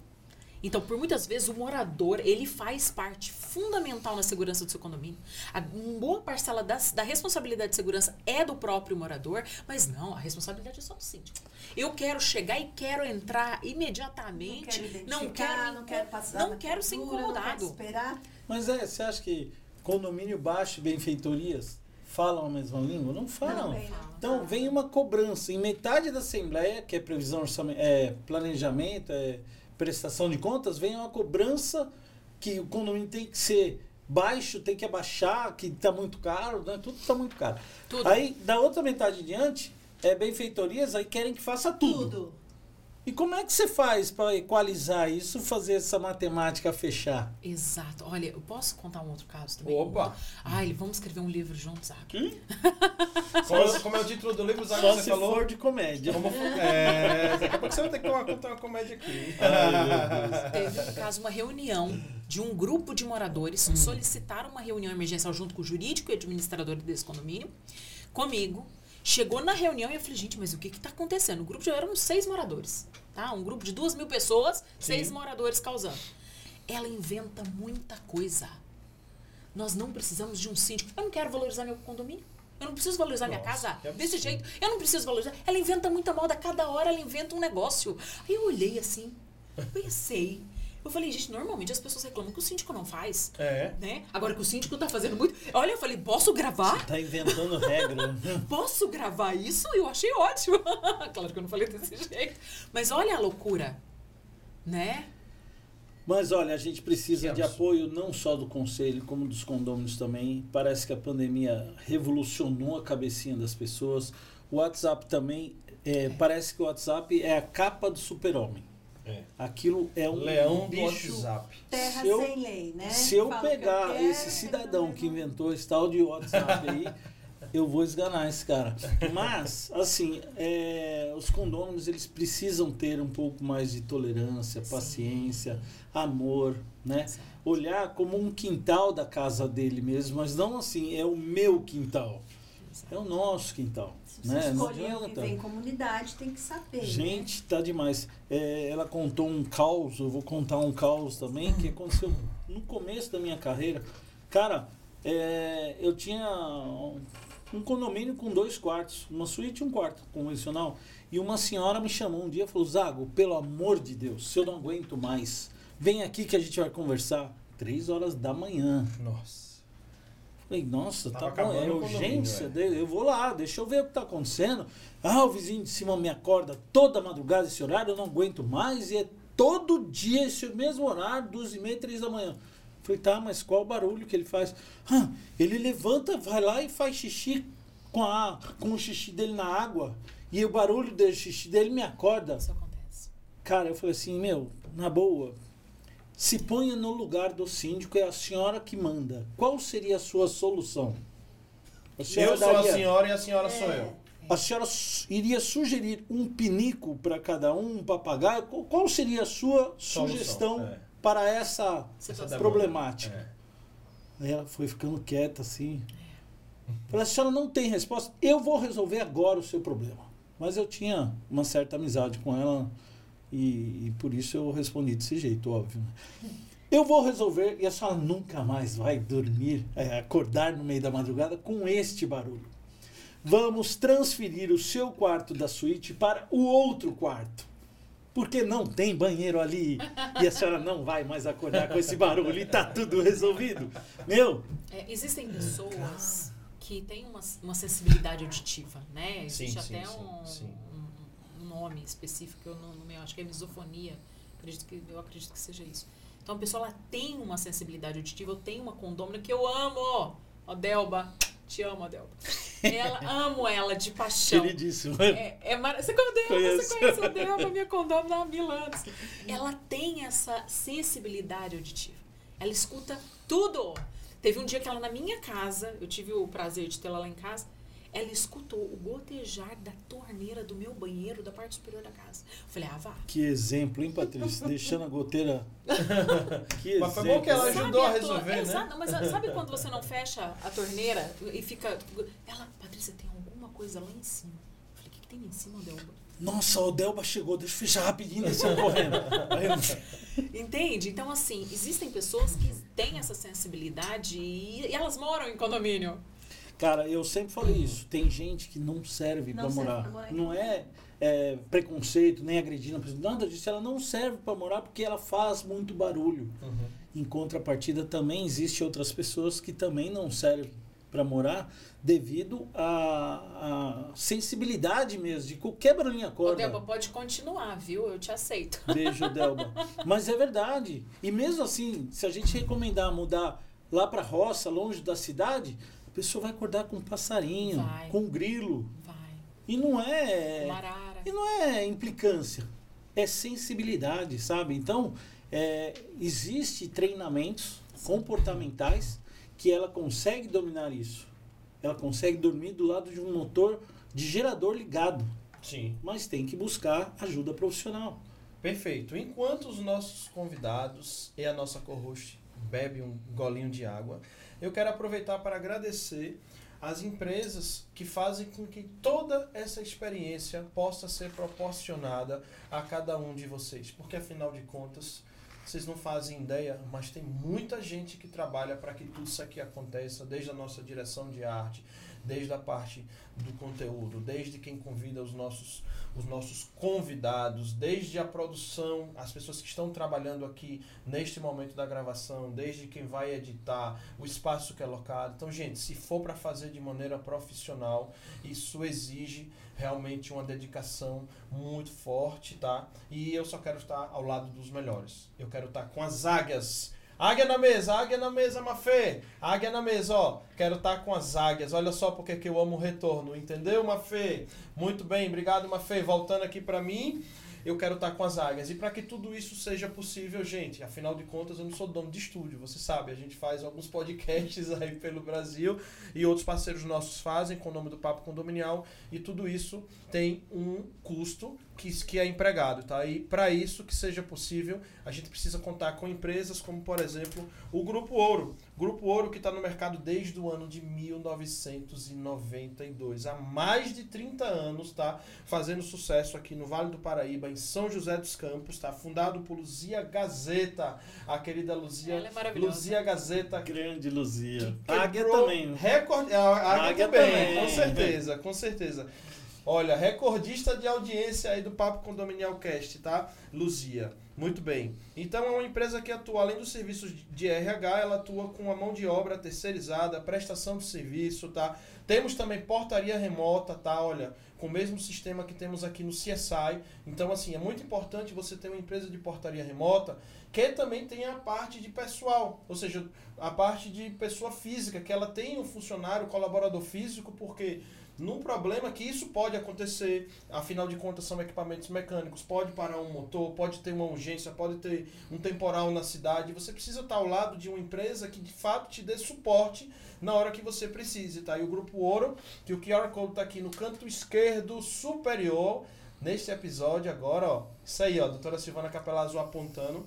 Então, por muitas vezes, o morador, ele faz parte fundamental na segurança do seu condomínio. A uma boa parcela das, da responsabilidade de segurança é do próprio morador, mas não, a responsabilidade é só do síndico. Eu quero chegar e quero entrar imediatamente. Não quero não quero, não quero passar não quero ser pintura, Não incomodado. quero esperar. Mas é, você acha que condomínio baixo e benfeitorias falam a mesma língua? Não falam. Não, Então vem uma cobrança. Em metade da Assembleia, que é previsão é planejamento, é prestação de contas, vem uma cobrança que o condomínio tem que ser baixo, tem que abaixar, que está muito caro, né? tudo está muito caro. Tudo. Aí, da outra metade em diante, é benfeitorias, aí querem que faça tudo. Tudo. E como é que você faz para equalizar isso, fazer essa matemática fechar? Exato. Olha, eu posso contar um outro caso também? Opa! Ai, vamos escrever um livro juntos, Zac. Hum? Como, como é o título do livro, Zac, Só você se falou? for de comédia. Como- é, daqui a pouco você vai ter que contar uma comédia aqui. Teve, no caso, uma reunião de um grupo de moradores Hum. solicitaram uma reunião emergencial junto com o jurídico e administrador desse condomínio, comigo. Chegou na reunião e eu falei, gente, mas o que que tá acontecendo? O grupo já eram seis moradores, tá? Um grupo de duas mil pessoas, seis moradores causando. Ela inventa muita coisa. Nós não precisamos de um síndico. Eu não quero valorizar meu condomínio. Eu não preciso valorizar minha Nossa, casa que absurdo. desse jeito. Eu não preciso valorizar. Ela inventa muita moda. Cada hora ela inventa um negócio. Aí eu olhei assim, pensei. Eu falei, gente, normalmente as pessoas reclamam que o síndico não faz. É. Né? Agora que o síndico tá fazendo muito. Olha, eu falei, posso gravar? Tá inventando regra. Posso gravar isso? Eu achei ótimo. claro que eu não falei desse jeito. Mas olha a loucura. Né? Mas olha, a gente precisa de apoio não só do conselho, como dos condôminos também. Parece que a pandemia revolucionou a cabecinha das pessoas. O WhatsApp também, é, parece que o WhatsApp é a capa do super-homem. É. Aquilo é um Leão do bicho. WhatsApp. Terra Se eu- sem lei, né? Se eu Fala que pegar quero, esse pega cidadão que inventou esse tal de WhatsApp aí, eu vou esganar esse cara. Mas, assim, é, os condôminos eles precisam ter um pouco mais de tolerância, Sim. paciência, amor, né? Exato. Olhar como um quintal da casa dele mesmo, mas não assim, é o meu quintal, é o nosso quintal. Você Né? Não adianta. viver em comunidade, tem que saber. né? Gente, tá demais. É, ela contou um caos, eu vou contar um caos também, que aconteceu no começo da minha carreira. Cara, é, eu tinha um- um condomínio com dois quartos, uma suíte e um quarto convencional. E uma senhora me chamou um dia e falou: Zago, pelo amor de Deus, se eu não aguento mais, vem aqui que a gente vai conversar. Três horas da manhã. Nossa. Falei, nossa, Tava tá bom, é urgência, é. dele, eu vou lá, deixa eu ver o que tá acontecendo. Ah, o vizinho de cima me acorda toda madrugada esse horário, eu não aguento mais, e é todo dia esse mesmo horário, duas e meia, três da manhã. Falei, tá, mas qual o barulho que ele faz? Ah, ele levanta, vai lá e faz xixi com, a, com o xixi dele na água, e o barulho do xixi dele me acorda. Isso acontece. Cara, eu falei assim, meu, na boa, se ponha no lugar do síndico, é a senhora que manda. Qual seria a sua solução? A Eu sou a daria- senhora e a senhora É. sou eu. a senhora iria sugerir um pinico para cada um, um papagaio? Qual- seria a sua Solução, sugestão é. para essa. Essa problemática? É. Aí ela foi ficando quieta assim. Falei, a senhora não tem resposta, eu vou resolver agora o seu problema. Mas eu tinha uma certa amizade com ela e, e por isso eu respondi desse jeito, óbvio. né? Eu vou resolver e a senhora nunca mais vai dormir, é, acordar no meio da madrugada com este barulho. Vamos transferir o seu quarto da suíte para o outro quarto. Porque não tem banheiro ali e a senhora não vai mais acordar com esse barulho e tá tudo resolvido. Meu, É, existem pessoas que têm uma, uma sensibilidade auditiva, né? Sim, Existe sim, até sim, um, sim. um nome específico, eu não, não me- acho que é misofonia. Acredito que, eu acredito que seja isso. Então a pessoa ela tem uma sensibilidade auditiva, eu tenho uma condômina que eu amo. Ó, Delba, te amo, Delba. Ela, amo ela de paixão. queridíssimo. É, é mar... Você conhece, Conheço. você conhece a Delma, minha condômina há mil anos. Ela tem essa sensibilidade auditiva. Ela escuta tudo. Teve um dia que ela na minha casa, eu tive o prazer de tê-la lá em casa, ela escutou o gotejar da torneira do meu banheiro da parte superior da casa. Eu falei, ah, vá. Que exemplo, hein, Patrícia? Deixando a goteira. Que Mas foi bom que ela ajudou a tor- resolver, né? Exato, mas sabe quando você não fecha a torneira e fica. Ela, Patrícia, tem alguma coisa lá em cima. Eu falei, o que, que tem em cima, Delba? Nossa, o Delba chegou, deixa eu fechar rapidinho, eles estão correndo. Entende? Então, assim, existem pessoas que têm essa sensibilidade e, e elas moram em condomínio. Cara, eu sempre falei isso. Tem gente que não serve serve morar. morar Não é, é, preconceito, nem agredindo a pessoa. Nada disso. Ela não serve pra morar porque ela faz muito barulho. Uhum. Em contrapartida, também existe outras pessoas que também não servem para morar devido à, à, sensibilidade mesmo de qualquer barulhinho acorda. Ô, Delba, pode continuar, viu? Eu te aceito. Beijo, Delba. Mas é verdade. E mesmo assim, se a gente recomendar mudar lá para roça, longe da cidade, a pessoa vai acordar com um passarinho, vai. com um grilo. Vai. E não é. E não é implicância. É sensibilidade, sabe? Então, é, existe treinamentos comportamentais que ela consegue dominar isso. Ela consegue dormir do lado de um motor de gerador ligado. Sim. Mas tem que buscar ajuda profissional. Perfeito. Enquanto os nossos convidados e a nossa co-host bebe um golinho de água, eu quero aproveitar para agradecer as empresas que fazem com que toda essa experiência possa ser proporcionada a cada um de vocês. Porque afinal de contas, vocês não fazem ideia, mas tem muita gente que trabalha para que tudo isso aqui aconteça, desde a nossa direção de arte, desde a parte do conteúdo, desde quem convida os nossos, os nossos convidados, desde a produção, as pessoas que estão trabalhando aqui neste momento da gravação, desde quem vai editar, o espaço que é locado. Então, gente, se for para fazer de maneira profissional, isso exige realmente uma dedicação muito forte, tá? E eu só quero estar ao lado dos melhores. Eu quero estar com as águias. Águia na mesa, águia na mesa, Mafê. Águia na mesa, ó. Quero estar com as águias. Olha só porque que eu amo o retorno, entendeu, Mafê? Muito bem, obrigado, Mafê. Voltando aqui para mim eu quero estar com as águias. E para que tudo isso seja possível, gente, afinal de contas, eu não sou dono de estúdio, você sabe, a gente faz alguns podcasts aí pelo Brasil e outros parceiros nossos fazem com o nome do Papo Condominial e tudo isso tem um custo que, que é empregado, tá? E para isso que seja possível, a gente precisa contar com empresas como, por exemplo, o Grupo Ouro. Grupo Ouro que está no mercado desde o ano de 1992, há mais de 30 anos, tá? Fazendo sucesso aqui no Vale do Paraíba, em São José dos Campos, tá? Fundado por Luzia Gazeta, a querida Luzia. Ela é Luzia Gazeta. Grande Luzia. Águia também. A Águia, Águia também, também, com certeza, com certeza. Olha, recordista de audiência aí do Papo Condominial Cast, tá? Luzia. Muito bem. Então é uma empresa que atua, além dos serviços de RH, ela atua com a mão de obra terceirizada, prestação de serviço, tá? Temos também portaria remota, tá? Olha, com o mesmo sistema que temos aqui no CSI. Então, assim, é muito importante você ter uma empresa de portaria remota que também tenha a parte de pessoal, ou seja, a parte de pessoa física, que ela tenha um funcionário, colaborador físico, porque num problema que isso pode acontecer, afinal de contas são equipamentos mecânicos, pode parar um motor, pode ter uma urgência, pode ter um temporal na cidade, você precisa estar ao lado de uma empresa que de fato te dê suporte na hora que você precise, tá? E o grupo Ouro, que o QR Code está aqui no canto esquerdo superior, neste episódio agora, ó, isso aí, ó, doutora Silvana Capelazzo apontando,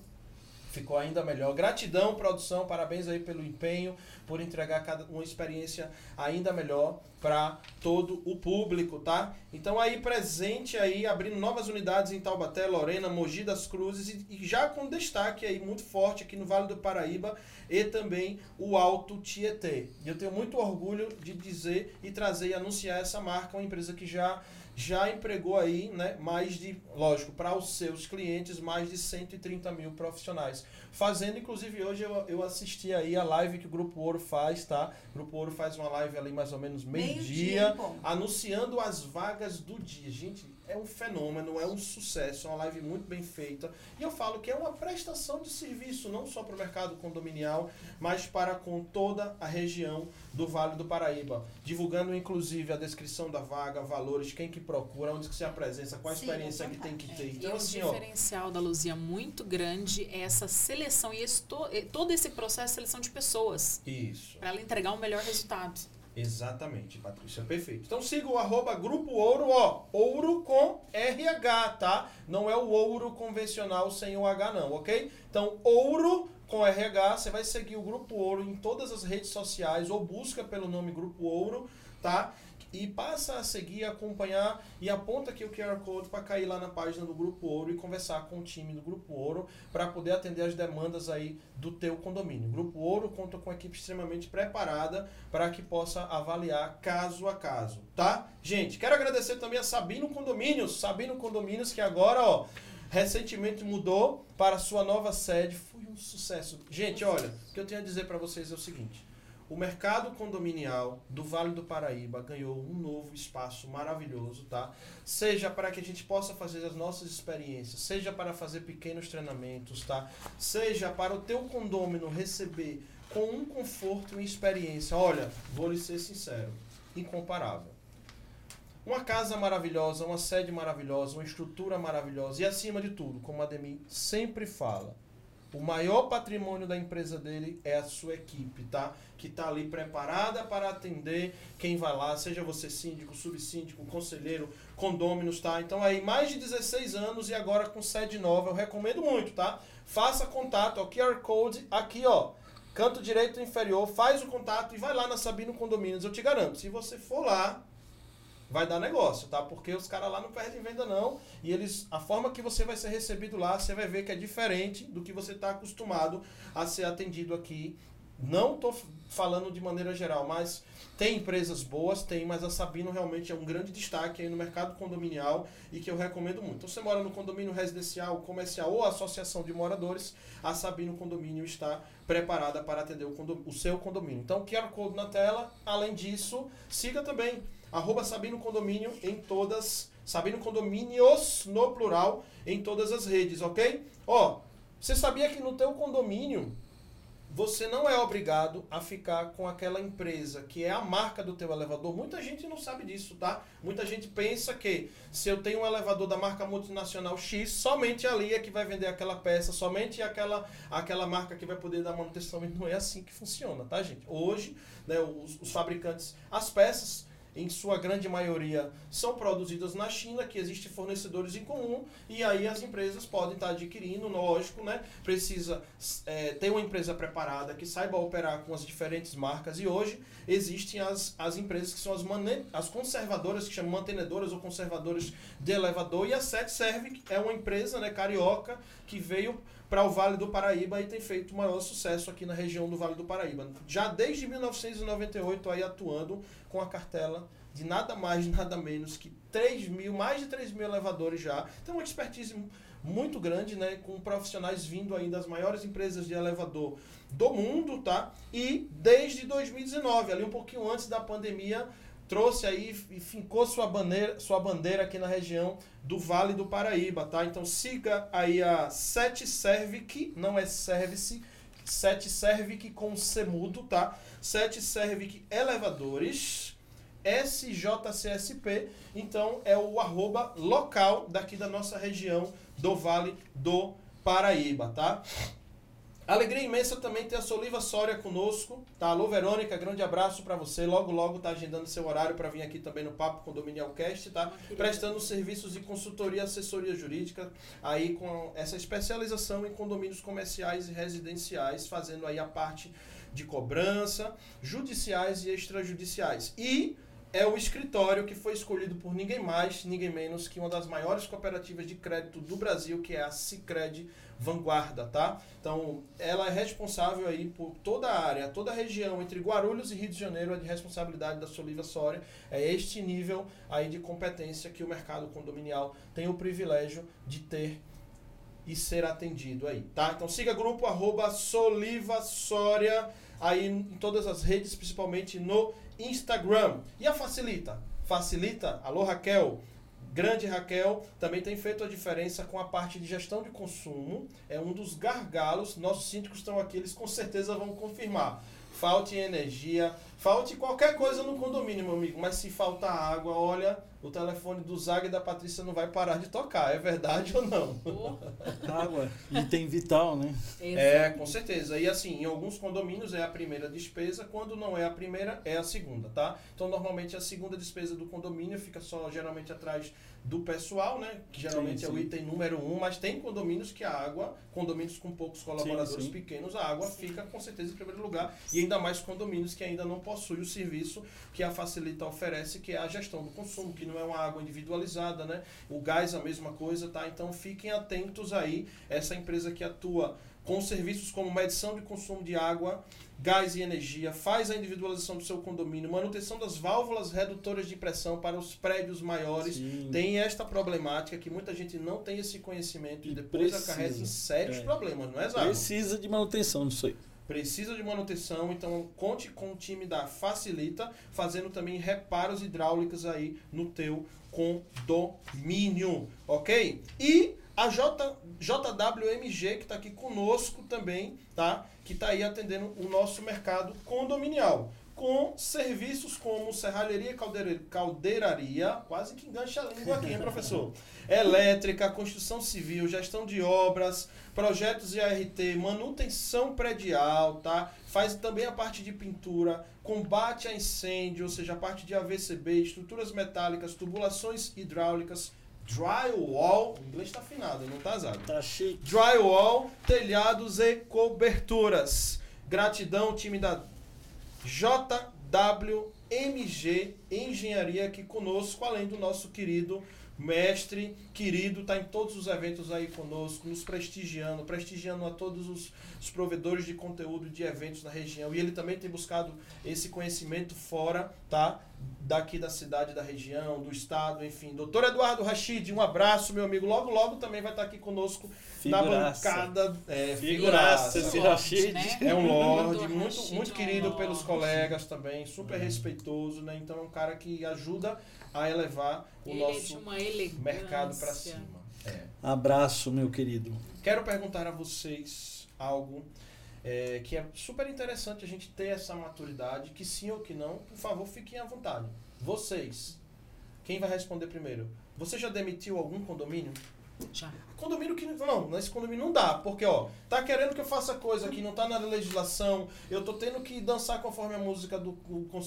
ficou ainda melhor. Gratidão, produção, parabéns aí pelo empenho, por entregar cada, uma experiência ainda melhor para todo o público, tá? Então aí presente aí, abrindo novas unidades em Taubaté, Lorena, Mogi das Cruzes e, e já com destaque aí muito forte aqui no Vale do Paraíba e também o Alto Tietê. E eu tenho muito orgulho de dizer e trazer e anunciar essa marca, uma empresa que já já empregou aí, né, mais de, lógico, para os seus clientes, mais de 130 mil profissionais. Fazendo, inclusive, hoje eu, eu assisti aí a live que o Grupo Ouro faz, tá? O Grupo Ouro faz uma live ali mais ou menos meio-dia, meio anunciando as vagas do dia. Gente, é um fenômeno, é um sucesso, é uma live muito bem feita. E eu falo que é uma prestação de serviço, não só para o mercado condominial, mas para com toda a região do Vale do Paraíba. Divulgando, inclusive, a descrição da vaga, valores, quem que procura, onde que se apresenta, qual a Sim, experiência que tem que ter. Então, e assim, o diferencial ó, da Luzia muito grande é essa seleção e esse, todo esse processo de seleção de pessoas. Isso. Para ela entregar o um melhor resultado. Exatamente, Patrícia, perfeito. Então siga o arroba Grupo Ouro, ó, ouro com RH, tá? Não é o ouro convencional sem o H não, ok? Então, ouro com RH, você vai seguir o Grupo Ouro em todas as redes sociais ou busca pelo nome Grupo Ouro, tá? E passa a seguir, acompanhar e aponta aqui o QR Code para cair lá na página do Grupo Ouro e conversar com o time do Grupo Ouro para poder atender as demandas aí do teu condomínio. O Grupo Ouro conta com uma equipe extremamente preparada para que possa avaliar caso a caso, tá? Gente, quero agradecer também a Sabino Condomínios, Sabino Condomínios que agora, ó, recentemente mudou para sua nova sede, foi um sucesso. Gente, olha, o que eu tenho a dizer para vocês é o seguinte: o mercado condominial do Vale do Paraíba ganhou um novo espaço maravilhoso, tá? Seja para que a gente possa fazer as nossas experiências, seja para fazer pequenos treinamentos, tá? Seja para o teu condômino receber com um conforto e experiência. Olha, vou lhe ser sincero, incomparável. Uma casa maravilhosa, uma sede maravilhosa, uma estrutura maravilhosa e acima de tudo, como a Demi sempre fala, o maior patrimônio da empresa dele é a sua equipe, tá? Que está ali preparada para atender quem vai lá, seja você síndico, subsíndico, conselheiro, condôminos, tá? Então aí mais de 16 anos e agora com sede nova, eu recomendo muito, tá? Faça contato, ó, QR Code aqui, ó. Canto direito inferior, faz o contato e vai lá na Sabino Condomínios, eu te garanto. Se você for lá, vai dar negócio, tá? Porque os caras lá não perdem venda não, e eles a forma que você vai ser recebido lá, você vai ver que é diferente do que você está acostumado a ser atendido aqui. Não tô falando de maneira geral, mas tem empresas boas, tem, mas a Sabino realmente é um grande destaque aí no mercado condominial e que eu recomendo muito. Então, você mora no condomínio residencial, comercial ou associação de moradores, a Sabino Condomínio está preparada para atender o, o seu condomínio. Então, QR Code na tela. Além disso, siga também arroba Sabino Condomínio em todas, Sabino Condomínios no plural, em todas as redes, ok? Ó, você sabia que no teu condomínio você não é obrigado a ficar com aquela empresa que é a marca do teu elevador. Muita gente não sabe disso, tá? Muita gente pensa que se eu tenho um elevador da marca multinacional X, somente ali é que vai vender aquela peça, somente aquela, aquela marca que vai poder dar manutenção. E não é assim que funciona, tá, gente? Hoje, né, os, os fabricantes, as peças em sua grande maioria, são produzidas na China, que existem fornecedores em comum, e aí as empresas podem estar adquirindo, lógico, né? Precisa é, ter uma empresa preparada que saiba operar com as diferentes marcas, e hoje existem as, as empresas que são as, as conservadoras, que chamam mantenedoras ou conservadoras de elevador, e a Set Serve é uma empresa né, carioca que veio para o Vale do Paraíba e tem feito o maior sucesso aqui na região do Vale do Paraíba. Já desde 1998 aí atuando com a cartela de nada mais, nada menos que 3 mil, mais de 3 mil elevadores já. Então uma expertise muito grande, né, com profissionais vindo aí das maiores empresas de elevador do mundo, tá? E desde 2019, ali um pouquinho antes da pandemia, trouxe aí e fincou sua bandeira, sua bandeira aqui na região do Vale do Paraíba, tá? Então siga aí a Sete Servic, não é Service, Sete Servic com Semudo, tá? Sete Servic Elevadores, SJCSP, então é o arroba local daqui da nossa região do Vale do Paraíba, tá? Alegria imensa também ter a Soliva Sória conosco, tá? Alô, Verônica, grande abraço para você. Logo, logo tá agendando seu horário para vir aqui também no Papo Condominial Cast, tá? Prestando serviços de consultoria e assessoria jurídica, aí com essa especialização em condomínios comerciais e residenciais, fazendo aí a parte de cobrança, judiciais e extrajudiciais. E é o escritório que foi escolhido por ninguém mais, ninguém menos que uma das maiores cooperativas de crédito do Brasil, que é a Sicredi vanguarda, tá? Então, ela é responsável aí por toda a área, toda a região entre Guarulhos e Rio de Janeiro é de responsabilidade da Soliva Soria. É este nível aí de competência que o mercado condominial tem o privilégio de ter e ser atendido aí, tá? Então siga grupo arroba Soliva Soria aí em todas as redes, principalmente no Instagram. E a Facilita? Facilita, alô Raquel, Grande Raquel também tem feito a diferença com a parte de gestão de consumo. É um dos gargalos. Nossos síndicos estão aqui, eles com certeza vão confirmar. Falte energia, falte qualquer coisa no condomínio, meu amigo. Mas se faltar água, olha, o telefone do Zag e da Patrícia não vai parar de tocar. É verdade ou não? Água, item vital, né? É, com certeza. E assim, em alguns condomínios é a primeira despesa, quando não é a primeira, é a segunda, tá? Então, normalmente a segunda despesa do condomínio fica só geralmente atrás do pessoal, né? Que geralmente sim, sim. é o item número um, mas tem condomínios que a água, condomínios com poucos colaboradores sim, pequenos, a água fica com certeza em primeiro lugar. E ainda mais condomínios que ainda não possuem o serviço que a Facilita oferece, que é a gestão do consumo, que não é uma água individualizada, né? O gás a mesma coisa, tá? Então fiquem atentos aí. Essa empresa que atua com serviços como medição de consumo de água, gás e energia, faz a individualização do seu condomínio, manutenção das válvulas redutoras de pressão para os prédios maiores. Sim. Tem esta problemática que muita gente não tem esse conhecimento e, e depois precisa, acarreta em sérios é. problemas, não é, Zago? Precisa de manutenção, não sei. Precisa de manutenção, então conte com o time da Facilita, fazendo também reparos hidráulicos aí no teu condomínio, ok? E a J, JWMG, que está aqui conosco também, tá? Que está aí atendendo o nosso mercado condominial. Com serviços como serralheria e caldeiraria, quase que engancha a língua aqui, hein, professor? Elétrica, construção civil, gestão de obras, projetos de ART, manutenção predial, tá? Faz também a parte de pintura, combate a incêndio, ou seja, a parte de AVCB, estruturas metálicas, tubulações hidráulicas, drywall, o inglês está afinado, não tá Zago? Tá chique. Drywall, telhados e coberturas. Gratidão, time da JWMG Engenharia aqui conosco, além do nosso querido mestre, querido, está em todos os eventos aí conosco, nos prestigiando, prestigiando a todos os, os, provedores de conteúdo de eventos na região. E ele também tem buscado esse conhecimento fora, tá? Daqui da cidade, da região, do estado, enfim. Doutor Eduardo Rachid, um abraço, meu amigo. Logo, logo também vai estar aqui conosco figuraça. na bancada. É, figuraça, esse Rachid. Né? É um lorde, muito, muito querido um pelos colegas também, super respeitoso, né? Então é um cara que ajuda a elevar o Ele nosso é mercado para cima. É. Abraço, meu querido. Quero perguntar a vocês algo é, que é super interessante a gente ter essa maturidade, que sim ou que não, por favor, fiquem à vontade. Vocês, quem vai responder primeiro? Você já demitiu algum condomínio? Já. Condomínio que. Não, nesse condomínio não dá, porque, ó, tá querendo que eu faça coisa que não tá na legislação, eu tô tendo que dançar conforme a música do.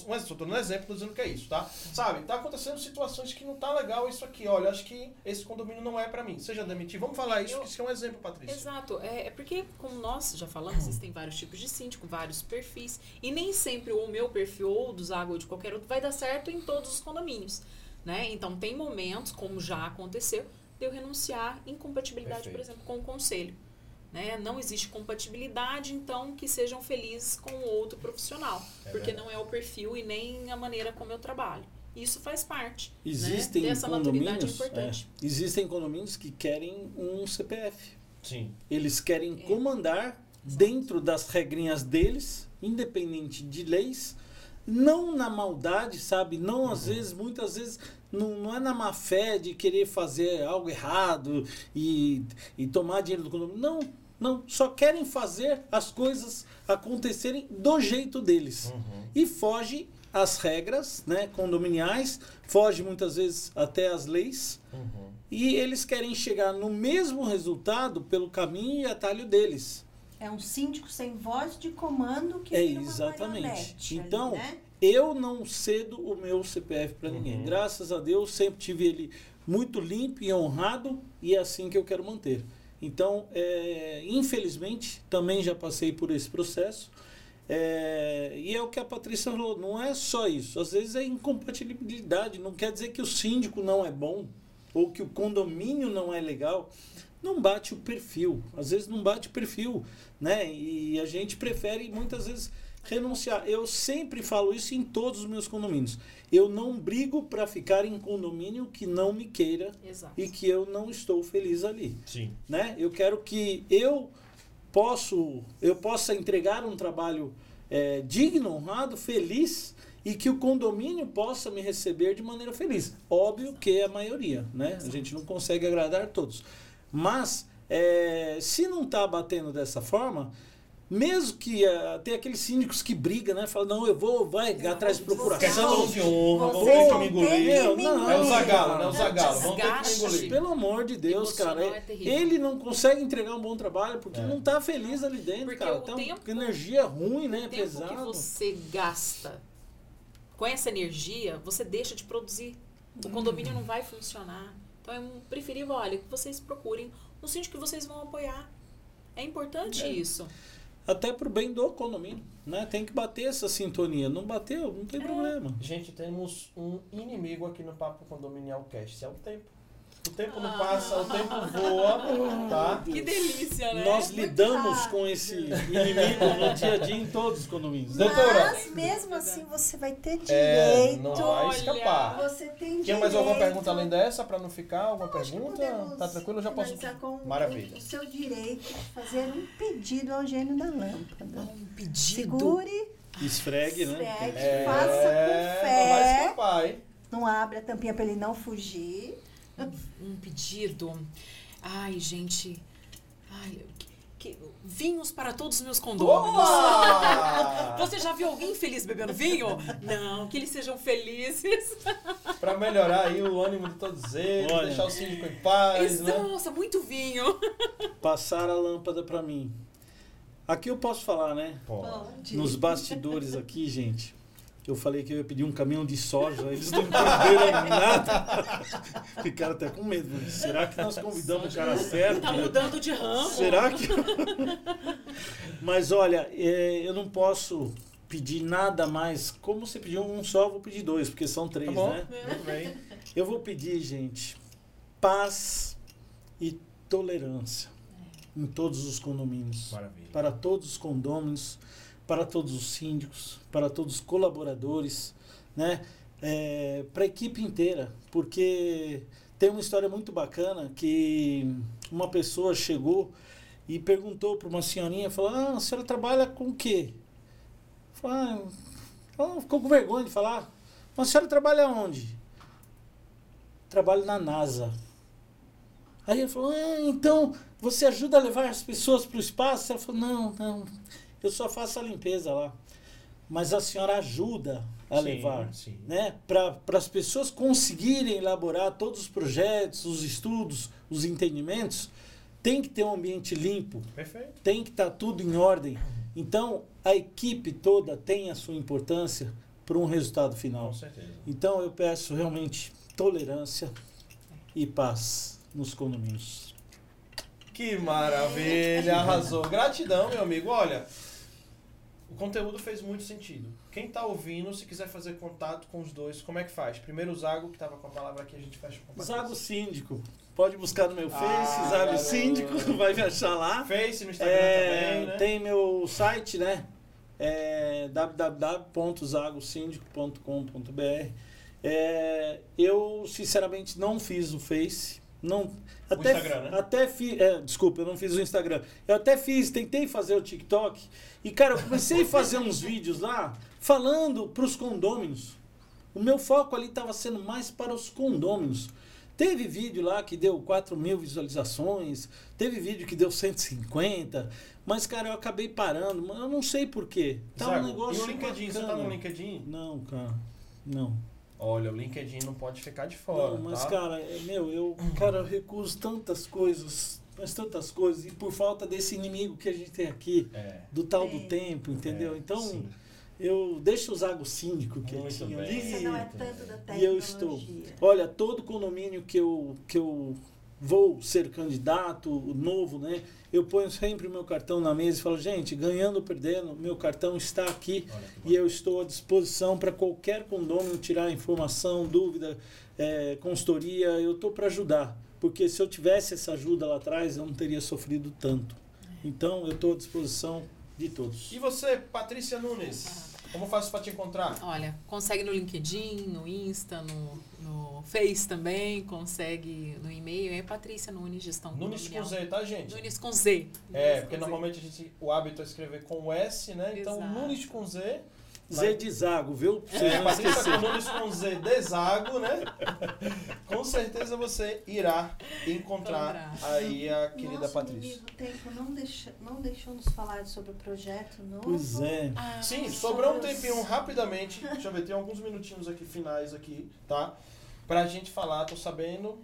Mas eu tô dando exemplo, tô dizendo que é isso, tá? Sabe? Tá acontecendo situações que não tá legal isso aqui, olha, acho que esse condomínio não é para mim. Seja demitir, vamos falar isso, eu, que isso é um exemplo, Patrícia. Exato, é, é porque, como nós já falamos, existem vários tipos de síndico, vários perfis, e nem sempre o meu perfil ou do Zago ou de qualquer outro vai dar certo em todos os condomínios. Né? Então, tem momentos, como já aconteceu, de eu renunciar incompatibilidade, Perfeito. por exemplo, com o conselho. Né? Não existe compatibilidade, então que sejam felizes com o outro profissional, é porque verdade. não é o perfil e nem a maneira como eu trabalho. Isso faz parte. Né, existem né? Dessa condomínios, importante. É, existem condomínios que querem um CPF. Sim. Eles querem é. comandar dentro das regrinhas deles, independente de leis, não na maldade, sabe? Não uhum. às vezes, muitas vezes não, não é na má fé de querer fazer algo errado e, e tomar dinheiro do condomínio. Não, não. Só querem fazer as coisas acontecerem do jeito deles. Uhum. E foge às regras né, condominiais, foge muitas vezes até às leis. Uhum. E eles querem chegar no mesmo resultado pelo caminho e atalho deles. É um síndico sem voz de comando que é exatamente. então, ali, né? eu não cedo o meu CPF para ninguém. Uhum. Graças a Deus, sempre tive ele muito limpo e honrado e é assim que eu quero manter. Então, é, infelizmente, também já passei por esse processo. É, e é o que a Patrícia falou, não é só isso. Às vezes é incompatibilidade. Não quer dizer que o síndico não é bom ou que o condomínio não é legal. Não bate o perfil. Às vezes não bate o perfil. Né? E a gente prefere muitas vezes renunciar. Eu sempre falo isso em todos os meus condomínios. Eu não brigo para ficar em condomínio que não me queira Exato. e que eu não estou feliz ali. Sim. Né? Eu quero que eu posso, eu possa entregar um trabalho é, digno, honrado, feliz e que o condomínio possa me receber de maneira feliz. Óbvio que é a maioria, né? A gente não consegue agradar todos. Mas é, se não está batendo dessa forma, mesmo que uh, tem aqueles síndicos que brigam, né? Falam, não, eu vou, vai eu atrás de procuração. de honra, vão ter que me engolir. Não, é o Zagalo, né? O Zagalo, vão ter que me engolir. Pelo amor de Deus, cara. É ele não consegue entregar um bom trabalho porque é. não tá feliz ali dentro, porque cara. Então, tempo, energia ruim, né? O Pesado. que você gasta com essa energia, você deixa de produzir. O condomínio não vai funcionar. Então é preferível, olha, que vocês procurem um síndico que vocês vão apoiar. É importante é. isso até para o bem do condomínio. Né? Tem que bater essa sintonia. Não bateu, não tem é. problema. Gente, temos um inimigo aqui no Papo Condominial Cast, é o tempo. O tempo não passa, o tempo voa, tá? Que delícia, né? Nós Muito lidamos rápido. com esse inimigo no dia a dia em todos os condomínios. né? Doutora. Mas mesmo assim você vai ter É, direito. não vai escapar. Você tem direito. Tinha mais alguma pergunta além dessa pra não ficar? Alguma pergunta? Tá tranquilo? Eu já posso. com Maravilha. O seu direito de fazer um pedido ao gênio da lâmpada. Um pedido. Segure, Esfregue, né? esfregue, É, faça com Não vai fé. escapar, hein? Não abre a tampinha pra ele não fugir. Um pedido. Ai, gente. Ai, que- que- vinhos para todos os meus condôminos. Você já viu alguém feliz bebendo vinho? Não, que eles sejam felizes. pra melhorar aí o ânimo de todos eles, Olha. deixar o síndico em paz, Isso, né? Nossa, muito vinho. Passar a lâmpada pra mim. Aqui eu posso falar, né? Pode. Nos bastidores aqui, gente. Eu falei que eu ia pedir um caminhão de soja, eles não entenderam nada. Ficaram até com medo. Será que nós convidamos o cara certo? Tá mudando de ramo. Será que. Mas olha, é, eu não posso pedir nada mais. Como você pediu um só, eu vou pedir dois, porque são três, Tá bom? né? Bem. Eu vou pedir, gente, paz e tolerância em todos os condomínios. Maravilha. Para todos os condôminos, para todos os síndicos, para todos os colaboradores, né? É, para a equipe inteira, porque tem uma história muito bacana que uma pessoa chegou e perguntou para uma senhorinha, falou, ah, a senhora trabalha com o quê? Falou, ah, ela ficou com vergonha de falar, mas a senhora trabalha onde? Trabalho na NASA. Aí ele falou, ah, então você ajuda a levar as pessoas para o espaço? Ela falou, não, não, eu só faço a limpeza lá. Mas a senhora ajuda a Sim, levar sim. né? Para as pessoas conseguirem elaborar todos os projetos, os estudos, os entendimentos, tem que ter um ambiente limpo, Perfeito. tem que estar tudo em ordem. Então, a equipe toda tem a sua importância para um resultado final. Com certeza. Então, eu peço realmente tolerância e paz nos condomínios. Que maravilha, arrasou. Gratidão, meu amigo. Olha, o conteúdo fez muito sentido. Quem tá ouvindo, se quiser fazer contato com os dois, como é que faz? Primeiro o Zago, que tava com a palavra aqui, a gente fecha com a Zago Síndico. Pode buscar no meu Face, Ah, Zago garoto. Síndico, vai me achar lá. Face, no Instagram É, também, né? Tem meu site, né? É www.zagosíndico.com.br. É, eu, sinceramente, não fiz o Face. Não, até, né? até fiz. É, desculpa, eu não fiz o Instagram. Eu até fiz, tentei fazer o TikTok. E, cara, eu comecei a fazer uns vídeos lá falando para os condôminos. O meu foco ali estava sendo mais para os condôminos. Teve vídeo lá que deu 4 mil visualizações, teve vídeo que deu 150, mas, cara, eu acabei parando, mas eu não sei porquê. Tá um negócio. e o LinkedIn, você tá bacana. no LinkedIn? Não, cara. Não. Olha, o LinkedIn não pode ficar de fora, não, mas, tá? cara, é, meu, eu, cara, eu recuso tantas coisas, mas tantas coisas, e por falta desse inimigo que a gente tem aqui, É. do tal do tempo, entendeu? É, então, sim. eu deixo usar o síndico que eu Muito tinha bem. ali. Você não é tanto da tecnologia. E eu estou. Olha, todo condomínio que eu, que eu vou ser candidato, novo, né? Eu ponho sempre o meu cartão na mesa e falo, gente, ganhando ou perdendo, meu cartão está aqui e eu estou à disposição para qualquer condômino tirar informação, dúvida, é, consultoria, eu estou para ajudar. Porque se eu tivesse essa ajuda lá atrás, eu não teria sofrido tanto. Então, eu estou à disposição de todos. E você, Patrícia Nunes? Como faço pra te encontrar? Olha, consegue no LinkedIn, no Insta, no, no Face também, consegue no e-mail. É Patrícia Nunes, gestão Nunes com. Z, tá, gente? Nunes com Z. É, Nunes porque com Z. normalmente a gente, o hábito é escrever com S, né? Então, Exato. Nunes com Z. Zé de Zago, viu? Pra vocês É, não Patrícia esquecerem. com Nunes com Z desago, né? Com certeza você irá encontrar aí a querida Nosso Patrícia. inimigo tempo não, deixa, não deixou nos falar sobre o projeto novo. Pois é. Ah, Sim, sobrou um tempinho rapidamente. Deixa eu ver, tem alguns minutinhos aqui finais aqui, tá? Pra gente falar, tô sabendo.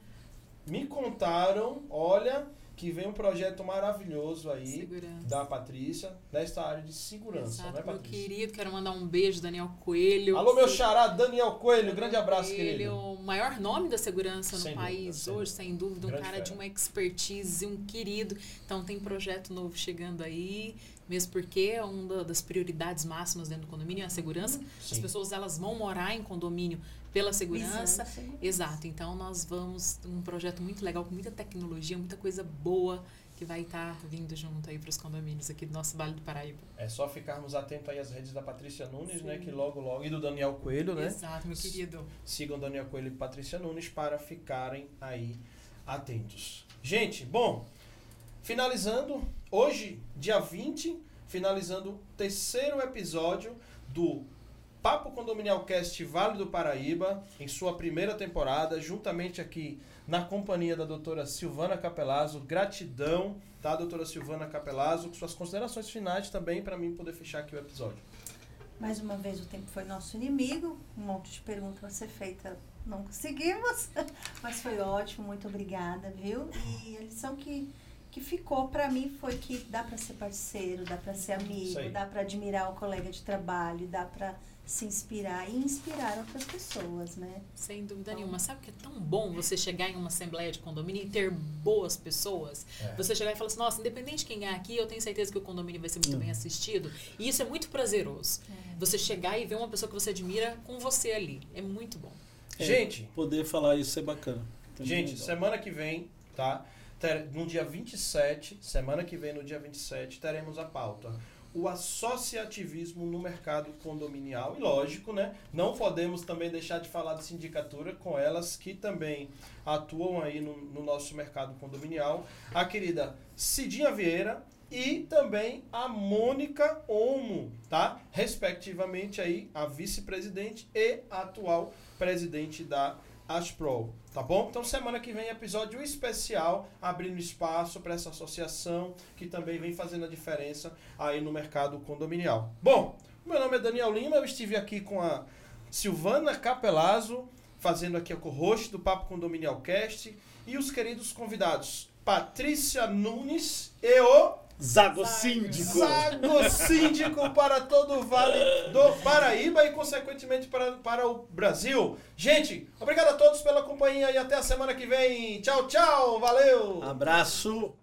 Me contaram, olha, que vem um projeto maravilhoso aí Segurança. da Patrícia, nesta área de segurança, Exato, né, meu Patrícia? querido, quero mandar um beijo, Daniel Coelho. Alô, meu xará, Daniel Coelho, grande Daniel abraço, Coelho, querido. o maior nome da segurança Sem no dúvida, país hoje, dúvida. sem dúvida, um Grande cara fera. de uma expertise, um querido. Então tem projeto novo chegando aí. mesmo porque é uma das prioridades máximas dentro do condomínio é a segurança. Sim. As pessoas elas vão morar em condomínio pela segurança. segurança. Exato. Então nós vamos um projeto muito legal com muita tecnologia, muita coisa boa que vai estar tá vindo junto aí para os condomínios aqui do nosso Vale do Paraíba. É só ficarmos atentos aí às redes da Patrícia Nunes, Sim. né, que logo logo e do Daniel Coelho, né? Exato, meu querido. Sigam Daniel Coelho e Patrícia Nunes para ficarem aí atentos. Gente, bom, finalizando hoje, dia 20, finalizando o terceiro episódio do Papo Condominial Cast Vale do Paraíba, em sua primeira temporada, juntamente aqui na companhia da doutora Silvana Capelazzo. Gratidão, tá, doutora Silvana Capelazzo, com suas considerações finais também para mim poder fechar aqui o episódio. Mais uma vez, o tempo foi nosso inimigo, um monte de perguntas a ser feita, não conseguimos, mas foi ótimo, muito obrigada, viu? E a lição que que ficou para mim foi que dá para ser parceiro, dá para ser amigo, dá para admirar o colega de trabalho, dá para se inspirar e inspirar outras pessoas, né? Sem dúvida então, nenhuma. Sabe que é tão bom você chegar em uma assembleia de condomínio e ter boas pessoas? É. Você chegar e falar assim, nossa, independente de quem ganhar aqui, eu tenho certeza que o condomínio vai ser muito hum. bem assistido. E isso é muito prazeroso. É. Você chegar e ver uma pessoa que você admira com você ali. É muito bom. É, gente, poder falar isso é bacana. Também gente, semana que vem, tá? no dia 27, semana que vem, no dia 27, teremos a pauta o associativismo no mercado condominial. E lógico, né? Não podemos também deixar de falar de sindicatura com elas que também atuam aí no, no nosso mercado condominial. A querida Cidinha Vieira e também a Mônica Omo, tá? Respectivamente aí a vice-presidente e atual presidente da Asprol, tá bom? Então semana que vem episódio especial abrindo espaço para essa associação que também vem fazendo a diferença aí no mercado condominial. Bom, meu nome é Daniel Lima, eu estive aqui com a Silvana Capelazzo, fazendo aqui o co-host do Papo Condominial Cast e os queridos convidados Patrícia Nunes e o Zago Síndico. Zago Síndico para todo o Vale do Paraíba e, consequentemente, para, para o Brasil. Gente, obrigado a todos pela companhia e até a semana que vem. Tchau, tchau. Valeu. Abraço.